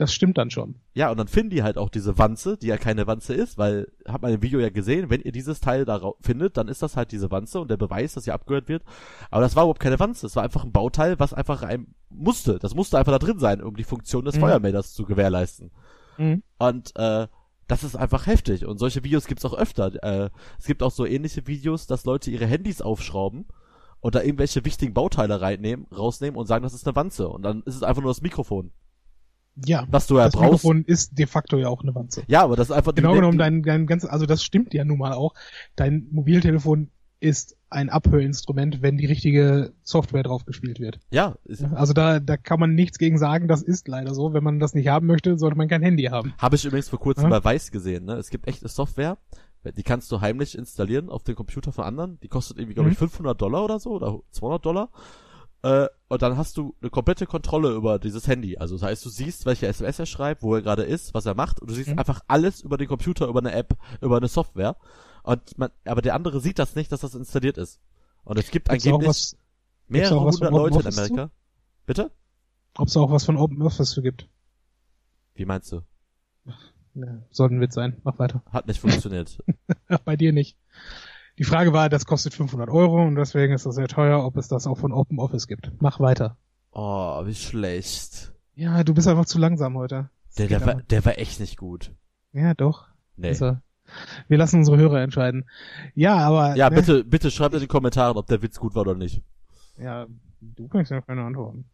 das stimmt dann schon. Ja, und dann finden die halt auch diese Wanze, die ja keine Wanze ist, weil, hat man im Video ja gesehen, wenn ihr dieses Teil da findet, dann ist das halt diese Wanze und der Beweis, dass sie abgehört wird. Aber das war überhaupt keine Wanze, es war einfach ein Bauteil, was einfach rein musste. Das musste einfach da drin sein, um die Funktion des mhm. Feuermelders zu gewährleisten. Mhm. Und, äh, das ist einfach heftig. Und solche Videos gibt's auch öfter. Äh, es gibt auch so ähnliche Videos, dass Leute ihre Handys aufschrauben und da irgendwelche wichtigen Bauteile reinnehmen, rausnehmen und sagen, das ist eine Wanze. Und dann ist es einfach nur das Mikrofon. Ja. Was du ja das brauchst. Mikrofon ist de facto ja auch eine Wanze. Ja, aber das ist einfach genau genommen dein, dein ganzes, also das stimmt ja nun mal auch. Dein Mobiltelefon ist ein Abhörinstrument, wenn die richtige Software drauf gespielt wird. Ja. Also da, da kann man nichts gegen sagen, das ist leider so. Wenn man das nicht haben möchte, sollte man kein Handy haben. Habe ich übrigens vor kurzem ja? bei Weiß gesehen, ne? Es gibt echte Software, die kannst du heimlich installieren auf den Computer von anderen. Die kostet irgendwie, glaube ich, 500 mhm. Dollar oder so oder 200 Dollar. Äh, und dann hast du eine komplette Kontrolle über dieses Handy. Also das heißt, du siehst, welche SMS er schreibt, wo er gerade ist, was er macht, und du siehst mhm. einfach alles über den Computer, über eine App, über eine Software. Und man, aber der andere sieht das nicht, dass das installiert ist. Und es gibt gibt's angeblich was, mehrere hundert Leute in Amerika. Zu? Bitte? Ob es auch was von Open Office für gibt? Wie meinst du? Ja, soll ein Witz sein. Mach weiter. Hat nicht funktioniert. Bei dir nicht. Die Frage war, das kostet 500 Euro und deswegen ist das sehr teuer, ob es das auch von Open Office gibt. Mach weiter. Oh, wie schlecht. Ja, du bist einfach zu langsam heute. Der, der, war, der war echt nicht gut. Ja, doch. Nee. Wir lassen unsere Hörer entscheiden. Ja, aber. Ja, ne? bitte, bitte schreibt in die Kommentare, ob der Witz gut war oder nicht. Ja, du kannst ja keine antworten.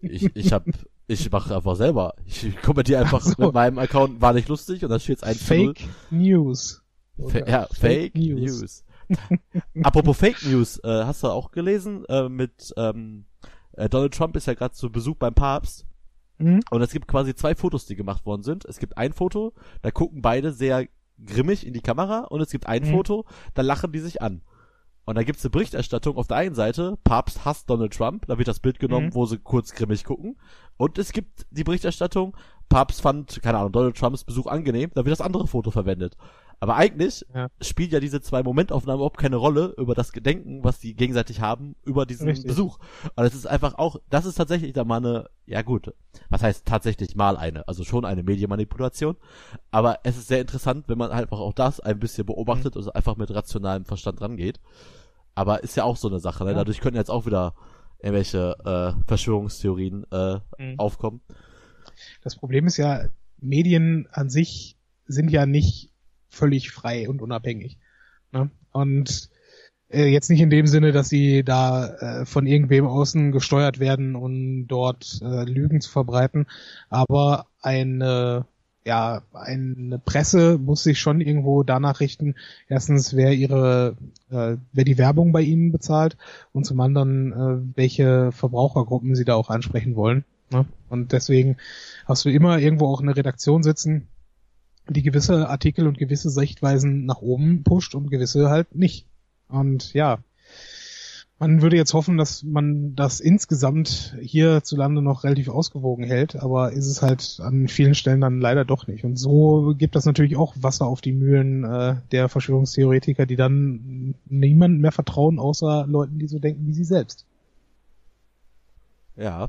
Ich, ich hab, ich mache einfach selber. Ich kommentiere einfach so. mit meinem Account, war nicht lustig und dann steht's ein Fake News. Fa ja, Fake, Fake News. News. Apropos Fake News, äh, hast du auch gelesen? Äh, mit ähm, äh, Donald Trump ist ja gerade zu Besuch beim Papst. Mhm. Und es gibt quasi zwei Fotos, die gemacht worden sind. Es gibt ein Foto, da gucken beide sehr grimmig in die Kamera und es gibt ein mhm. Foto, da lachen die sich an. Und da gibt's eine Berichterstattung auf der einen Seite, Papst hasst Donald Trump, da wird das Bild genommen, mhm. wo sie kurz grimmig gucken. Und es gibt die Berichterstattung, Papst fand, keine Ahnung, Donald Trumps Besuch angenehm, da wird das andere Foto verwendet. Aber eigentlich ja. spielt ja diese zwei Momentaufnahmen überhaupt keine Rolle über das Gedenken, was die gegenseitig haben, über diesen Richtig. Besuch. Und es ist einfach auch, das ist tatsächlich da mal eine, ja gut, was heißt tatsächlich mal eine, also schon eine Medienmanipulation. Aber es ist sehr interessant, wenn man einfach auch das ein bisschen beobachtet mhm. und einfach mit rationalem Verstand rangeht. Aber ist ja auch so eine Sache, ne? Dadurch können jetzt auch wieder irgendwelche äh, Verschwörungstheorien äh, mhm. aufkommen. Das Problem ist ja, Medien an sich sind ja nicht völlig frei und unabhängig. Ne? Und äh, jetzt nicht in dem Sinne, dass sie da äh, von irgendwem außen gesteuert werden und dort äh, Lügen zu verbreiten, aber eine ja, eine Presse muss sich schon irgendwo danach richten, erstens, wer ihre, äh, wer die Werbung bei ihnen bezahlt und zum anderen, äh, welche Verbrauchergruppen sie da auch ansprechen wollen. Ne? Und deswegen hast du immer irgendwo auch eine Redaktion sitzen, die gewisse Artikel und gewisse Sichtweisen nach oben pusht und gewisse halt nicht. Und ja, man würde jetzt hoffen, dass man das insgesamt hierzulande noch relativ ausgewogen hält, aber ist es halt an vielen Stellen dann leider doch nicht. Und so gibt das natürlich auch Wasser auf die Mühlen äh, der Verschwörungstheoretiker, die dann niemandem mehr vertrauen, außer Leuten, die so denken wie sie selbst. Ja.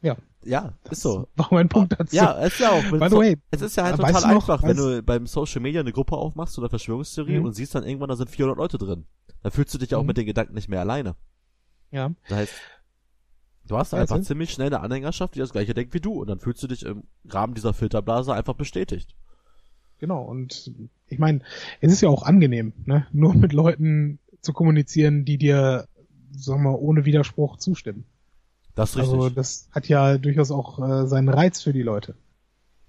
Ja. Ja, ist so. War mein Punkt dazu. Ja, ist ja auch. By the way, es ist ja halt total einfach, noch, wenn du beim Social Media eine Gruppe aufmachst oder Verschwörungstheorie mhm. und siehst dann irgendwann, da sind 400 Leute drin. Da fühlst du dich ja auch mhm. mit den Gedanken nicht mehr alleine. Ja. Das heißt, du hast einfach ziemlich schnell eine Anhängerschaft, die das gleiche denkt wie du und dann fühlst du dich im Rahmen dieser Filterblase einfach bestätigt. Genau, und ich meine, es ist ja auch angenehm, ne? nur mit Leuten zu kommunizieren, die dir, sagen wir, ohne Widerspruch zustimmen. Das ist also, richtig. Also das hat ja durchaus auch äh, seinen Reiz für die Leute.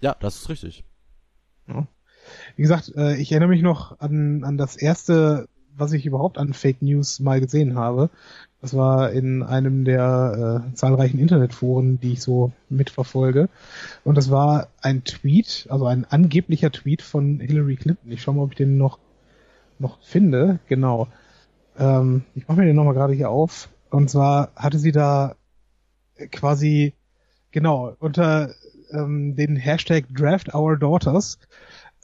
Ja, das ist richtig. Ja. Wie gesagt, äh, ich erinnere mich noch an, an das erste, was ich überhaupt an Fake News mal gesehen habe. Das war in einem der äh, zahlreichen Internetforen, die ich so mitverfolge. Und das war ein Tweet, also ein angeblicher Tweet von Hillary Clinton. Ich schaue mal, ob ich den noch, noch finde. Genau. Ähm, ich mache mir den nochmal gerade hier auf. Und zwar hatte sie da quasi genau unter ähm, den Hashtag Draft Our Daughters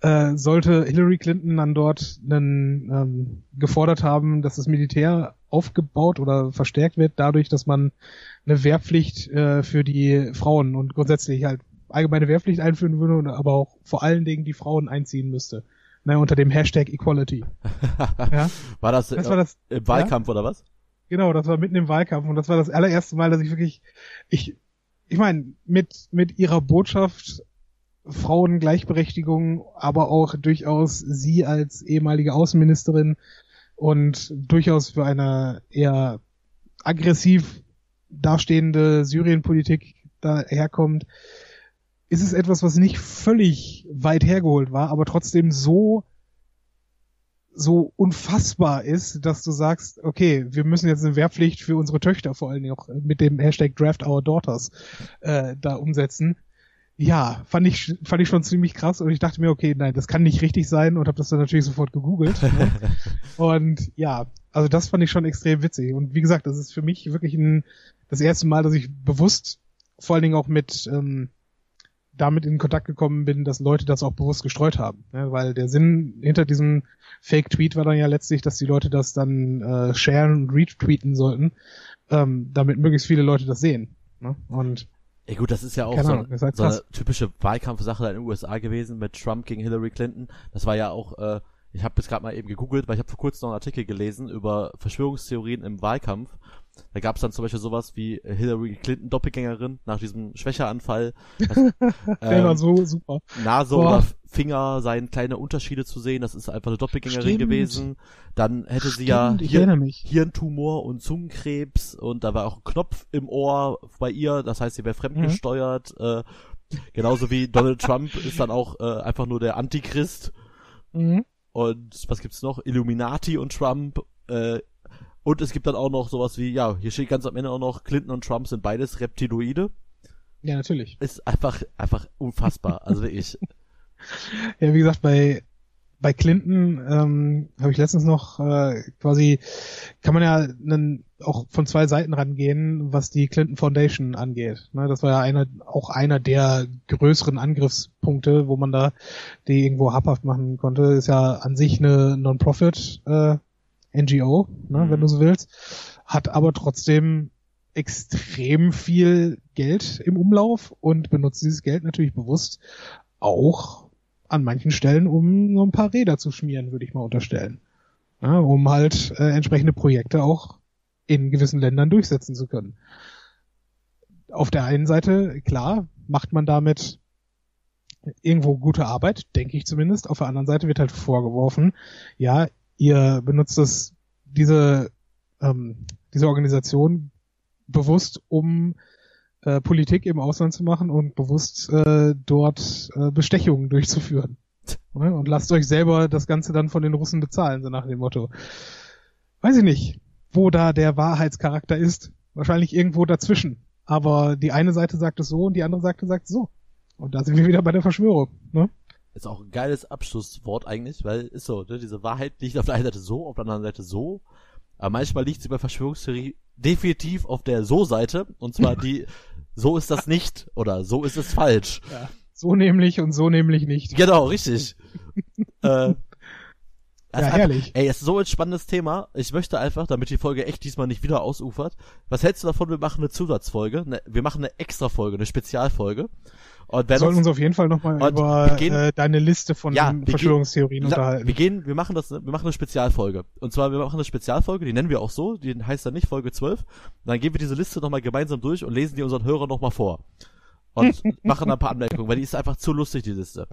äh, sollte Hillary Clinton dann dort einen, ähm, gefordert haben, dass das Militär aufgebaut oder verstärkt wird, dadurch, dass man eine Wehrpflicht äh, für die Frauen und grundsätzlich halt allgemeine Wehrpflicht einführen würde, aber auch vor allen Dingen die Frauen einziehen müsste. Naja, unter dem Hashtag Equality. ja? War das, das, war das im Wahlkampf ja? oder was? Genau, das war mitten im Wahlkampf und das war das allererste Mal, dass ich wirklich, ich, ich meine, mit, mit ihrer Botschaft Frauengleichberechtigung, aber auch durchaus sie als ehemalige Außenministerin und durchaus für eine eher aggressiv dastehende Syrienpolitik daherkommt, ist es etwas, was nicht völlig weit hergeholt war, aber trotzdem so so unfassbar ist, dass du sagst, okay, wir müssen jetzt eine Wehrpflicht für unsere Töchter vor allen Dingen auch mit dem Hashtag Draft Our Daughters äh, da umsetzen. Ja, fand ich fand ich schon ziemlich krass und ich dachte mir, okay, nein, das kann nicht richtig sein und habe das dann natürlich sofort gegoogelt. ne? Und ja, also das fand ich schon extrem witzig und wie gesagt, das ist für mich wirklich ein, das erste Mal, dass ich bewusst vor allen Dingen auch mit ähm, damit in Kontakt gekommen bin, dass Leute das auch bewusst gestreut haben. Ne? Weil der Sinn hinter diesem Fake-Tweet war dann ja letztlich, dass die Leute das dann äh, sharen und retweeten sollten, ähm, damit möglichst viele Leute das sehen. Ne? Und ja gut, das ist ja auch so, Ahnung, halt so eine typische Wahlkampfsache in den USA gewesen mit Trump gegen Hillary Clinton. Das war ja auch, äh, ich habe jetzt gerade mal eben gegoogelt, weil ich habe vor kurzem noch einen Artikel gelesen über Verschwörungstheorien im Wahlkampf da gab es dann zum Beispiel sowas wie Hillary Clinton Doppelgängerin nach diesem Schwächeanfall. Der war so super. Nase Boah. oder Finger seien kleine Unterschiede zu sehen. Das ist einfach eine Doppelgängerin Stimmt. gewesen. Dann hätte sie ja Hir Hirntumor und Zungenkrebs und da war auch ein Knopf im Ohr bei ihr. Das heißt, sie wäre fremdgesteuert. Mhm. Äh, genauso wie Donald Trump ist dann auch äh, einfach nur der Antichrist. Mhm. Und was gibt's noch? Illuminati und Trump. Äh, und es gibt dann auch noch sowas wie, ja, hier steht ganz am Ende auch noch, Clinton und Trump sind beides Reptiloide. Ja, natürlich. Ist einfach, einfach unfassbar. also wirklich. Ja, wie gesagt, bei, bei Clinton ähm, habe ich letztens noch äh, quasi, kann man ja einen, auch von zwei Seiten rangehen, was die Clinton Foundation angeht. Ne, das war ja einer, auch einer der größeren Angriffspunkte, wo man da die irgendwo habhaft machen konnte. Ist ja an sich eine Non-Profit äh, NGO, ne, mhm. wenn du so willst, hat aber trotzdem extrem viel Geld im Umlauf und benutzt dieses Geld natürlich bewusst auch an manchen Stellen, um so ein paar Räder zu schmieren, würde ich mal unterstellen. Ja, um halt äh, entsprechende Projekte auch in gewissen Ländern durchsetzen zu können. Auf der einen Seite, klar, macht man damit irgendwo gute Arbeit, denke ich zumindest. Auf der anderen Seite wird halt vorgeworfen, ja, ihr benutzt das, diese, ähm, diese Organisation bewusst, um äh, Politik im Ausland zu machen und bewusst äh, dort äh, Bestechungen durchzuführen. Ne? Und lasst euch selber das Ganze dann von den Russen bezahlen, so nach dem Motto. Weiß ich nicht, wo da der Wahrheitscharakter ist. Wahrscheinlich irgendwo dazwischen. Aber die eine Seite sagt es so und die andere Seite sagt es so. Und da sind wir wieder bei der Verschwörung. Ne? Ist auch ein geiles Abschlusswort eigentlich, weil ist so, ne, diese Wahrheit liegt auf der einen Seite so, auf der anderen Seite so. Aber manchmal liegt sie bei Verschwörungstheorie definitiv auf der So-Seite. Und zwar die so ist das nicht oder so ist es falsch. Ja, so nämlich und so nämlich nicht. Genau, richtig. äh, ja, herrlich. Einfach, ey, es ist so ein spannendes Thema. Ich möchte einfach, damit die Folge echt diesmal nicht wieder ausufert, was hältst du davon, wir machen eine Zusatzfolge? Ne, wir machen eine Extra-Folge, eine Spezialfolge. Und wir sollen uns, uns auf jeden Fall nochmal über gehen, äh, deine Liste von ja, Verschwörungstheorien gehen, unterhalten. Wir gehen, wir machen das, wir machen eine Spezialfolge. Und zwar, wir machen eine Spezialfolge, die nennen wir auch so, die heißt dann nicht Folge 12. Und dann gehen wir diese Liste nochmal gemeinsam durch und lesen die unseren Hörern nochmal vor. Und machen dann ein paar Anmerkungen, weil die ist einfach zu lustig, die Liste.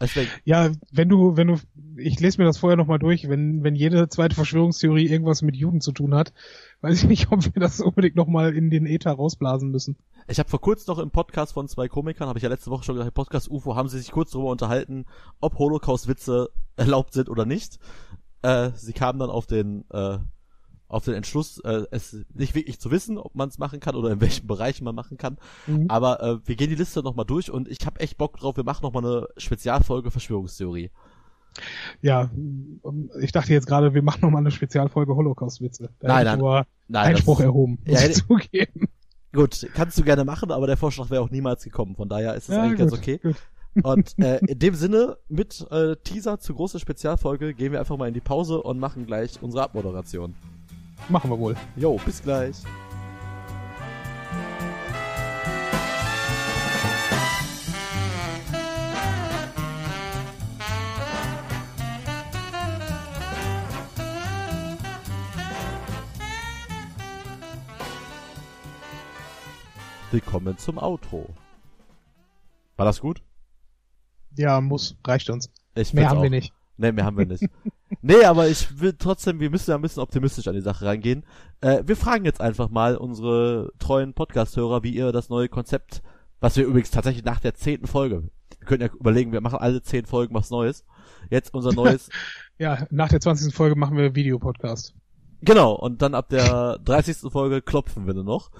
Deswegen. Ja, wenn du, wenn du, ich lese mir das vorher nochmal durch, wenn, wenn jede zweite Verschwörungstheorie irgendwas mit Juden zu tun hat, weiß ich nicht, ob wir das unbedingt nochmal in den Äther rausblasen müssen. Ich habe vor kurzem noch im Podcast von zwei Komikern, habe ich ja letzte Woche schon gesagt, Podcast UFO, haben sie sich kurz darüber unterhalten, ob Holocaust-Witze erlaubt sind oder nicht. Äh, sie kamen dann auf den, äh, auf den Entschluss, äh, es nicht wirklich zu wissen, ob man es machen kann oder in welchen Bereichen man machen kann. Mhm. Aber äh, wir gehen die Liste nochmal durch und ich habe echt Bock drauf, wir machen nochmal eine Spezialfolge Verschwörungstheorie. Ja, ich dachte jetzt gerade, wir machen nochmal eine Spezialfolge Holocaust-Witze. Nein, nein, nur nein, Einspruch erhoben, muss ja, ich zugeben. Gut, kannst du gerne machen, aber der Vorschlag wäre auch niemals gekommen. Von daher ist es ja, eigentlich gut, ganz okay. Gut. Und äh, in dem Sinne, mit äh, Teaser zur großen Spezialfolge, gehen wir einfach mal in die Pause und machen gleich unsere Abmoderation. Machen wir wohl. Jo, bis gleich. Willkommen zum Outro. War das gut? Ja, muss. Reicht uns. Ich mehr haben auch. wir nicht. Nee, mehr haben wir nicht. nee, aber ich will trotzdem, wir müssen ja ein bisschen optimistisch an die Sache rangehen. Äh, wir fragen jetzt einfach mal unsere treuen Podcast-Hörer, wie ihr das neue Konzept, was wir übrigens tatsächlich nach der zehnten Folge, wir können ja überlegen, wir machen alle zehn Folgen was Neues. Jetzt unser neues. ja, nach der zwanzigsten Folge machen wir Videopodcast. Genau, und dann ab der 30. Folge klopfen wir nur noch.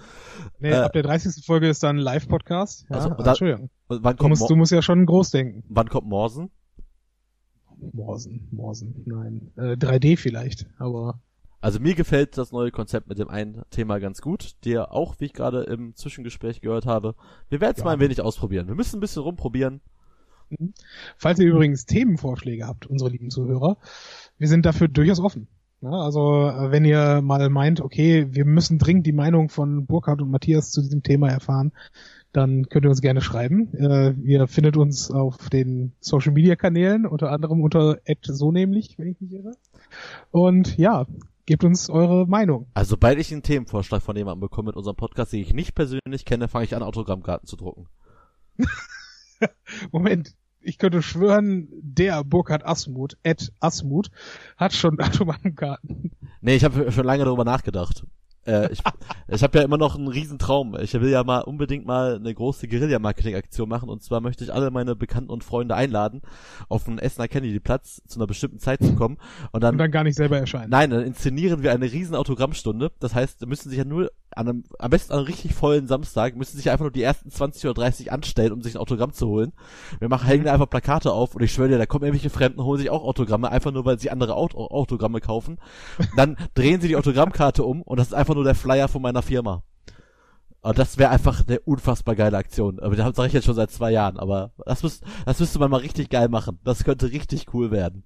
Nee, äh, ab der 30. Folge ist dann Live-Podcast. Ja, also, da, Entschuldigung. Wann kommt du, musst, du musst ja schon groß denken. Wann kommt Morsen? Morsen, Morsen, nein. Äh, 3D vielleicht, aber. Also mir gefällt das neue Konzept mit dem einen Thema ganz gut, der auch, wie ich gerade im Zwischengespräch gehört habe, wir werden es ja. mal ein wenig ausprobieren. Wir müssen ein bisschen rumprobieren. Mhm. Falls ihr übrigens Themenvorschläge habt, unsere lieben Zuhörer, wir sind dafür durchaus offen. Ja, also äh, wenn ihr mal meint, okay, wir müssen dringend die Meinung von Burkhard und Matthias zu diesem Thema erfahren, dann könnt ihr uns gerne schreiben. Äh, ihr findet uns auf den Social Media Kanälen, unter anderem unter so nämlich, wenn ich mich irre. Und ja, gebt uns eure Meinung. Also sobald ich einen Themenvorschlag von jemandem bekomme mit unserem Podcast, den ich nicht persönlich kenne, fange ich an, Autogrammkarten zu drucken. Moment, ich könnte schwören, der Burkhard Asmuth, Ed Asmuth, hat schon Autobahnkarten. Nee, ich habe schon lange darüber nachgedacht. Äh, ich ich habe ja immer noch einen Riesentraum. Ich will ja mal unbedingt mal eine große Guerilla-Marketing-Aktion machen und zwar möchte ich alle meine Bekannten und Freunde einladen, auf den Essener Kennedy-Platz zu einer bestimmten Zeit zu kommen und dann, Und dann gar nicht selber erscheinen. nein, dann inszenieren wir eine riesen Autogrammstunde. Das heißt, müssen sich ja nur an einem, am besten an einem richtig vollen Samstag, müssen sich einfach nur die ersten 20 oder 30 anstellen, um sich ein Autogramm zu holen. Wir machen, hängen da einfach Plakate auf und ich schwöre dir, da kommen irgendwelche Fremden, holen sich auch Autogramme, einfach nur, weil sie andere Aut Autogramme kaufen. Dann drehen sie die Autogrammkarte um und das ist einfach nur der Flyer von meiner Firma. Und das wäre einfach eine unfassbar geile Aktion. Aber das sage ich jetzt schon seit zwei Jahren. Aber das, müsst, das müsste man mal richtig geil machen. Das könnte richtig cool werden.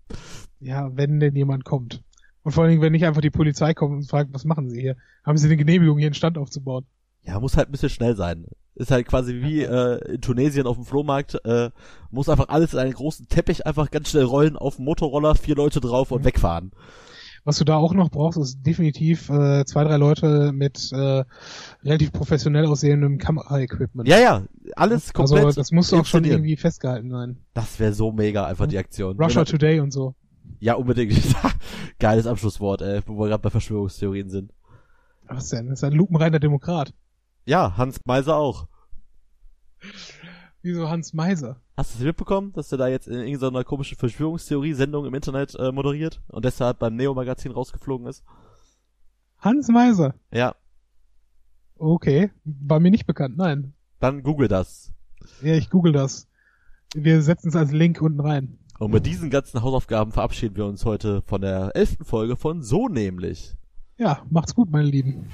Ja, wenn denn jemand kommt. Und vor allen Dingen, wenn nicht einfach die Polizei kommt und fragt, was machen Sie hier? Haben Sie eine Genehmigung, hier einen Stand aufzubauen? Ja, muss halt ein bisschen schnell sein. Ist halt quasi wie äh, in Tunesien auf dem Flohmarkt. Äh, muss einfach alles in einen großen Teppich einfach ganz schnell rollen, auf dem Motorroller, vier Leute drauf und Mhm. wegfahren. Was du da auch noch brauchst, ist definitiv äh, zwei, drei Leute mit äh, relativ professionell aussehendem Kameraequipment. Ja, ja, alles komplett. Also das muss auch schon irgendwie festgehalten sein. Das wäre so mega einfach die Aktion. Russia Wenn- Today und so. Ja, unbedingt. Geiles Abschlusswort, ey, wo wir gerade bei Verschwörungstheorien sind. Was denn? Das ist ein lupenreiner Demokrat. Ja, Hans Meiser auch. Wieso Hans Meiser? Hast du es mitbekommen, dass er da jetzt in irgendeiner komischen Verschwörungstheorie-Sendung im Internet äh, moderiert und deshalb beim Neo-Magazin rausgeflogen ist? Hans Meiser? Ja, Okay. War mir nicht bekannt, nein. dann google das. Ja, ich google das. Wir setzen es als Link unten rein. Und mit diesen ganzen Hausaufgaben verabschieden wir uns heute von der elften Folge von So nämlich. Ja, macht's gut, meine Lieben.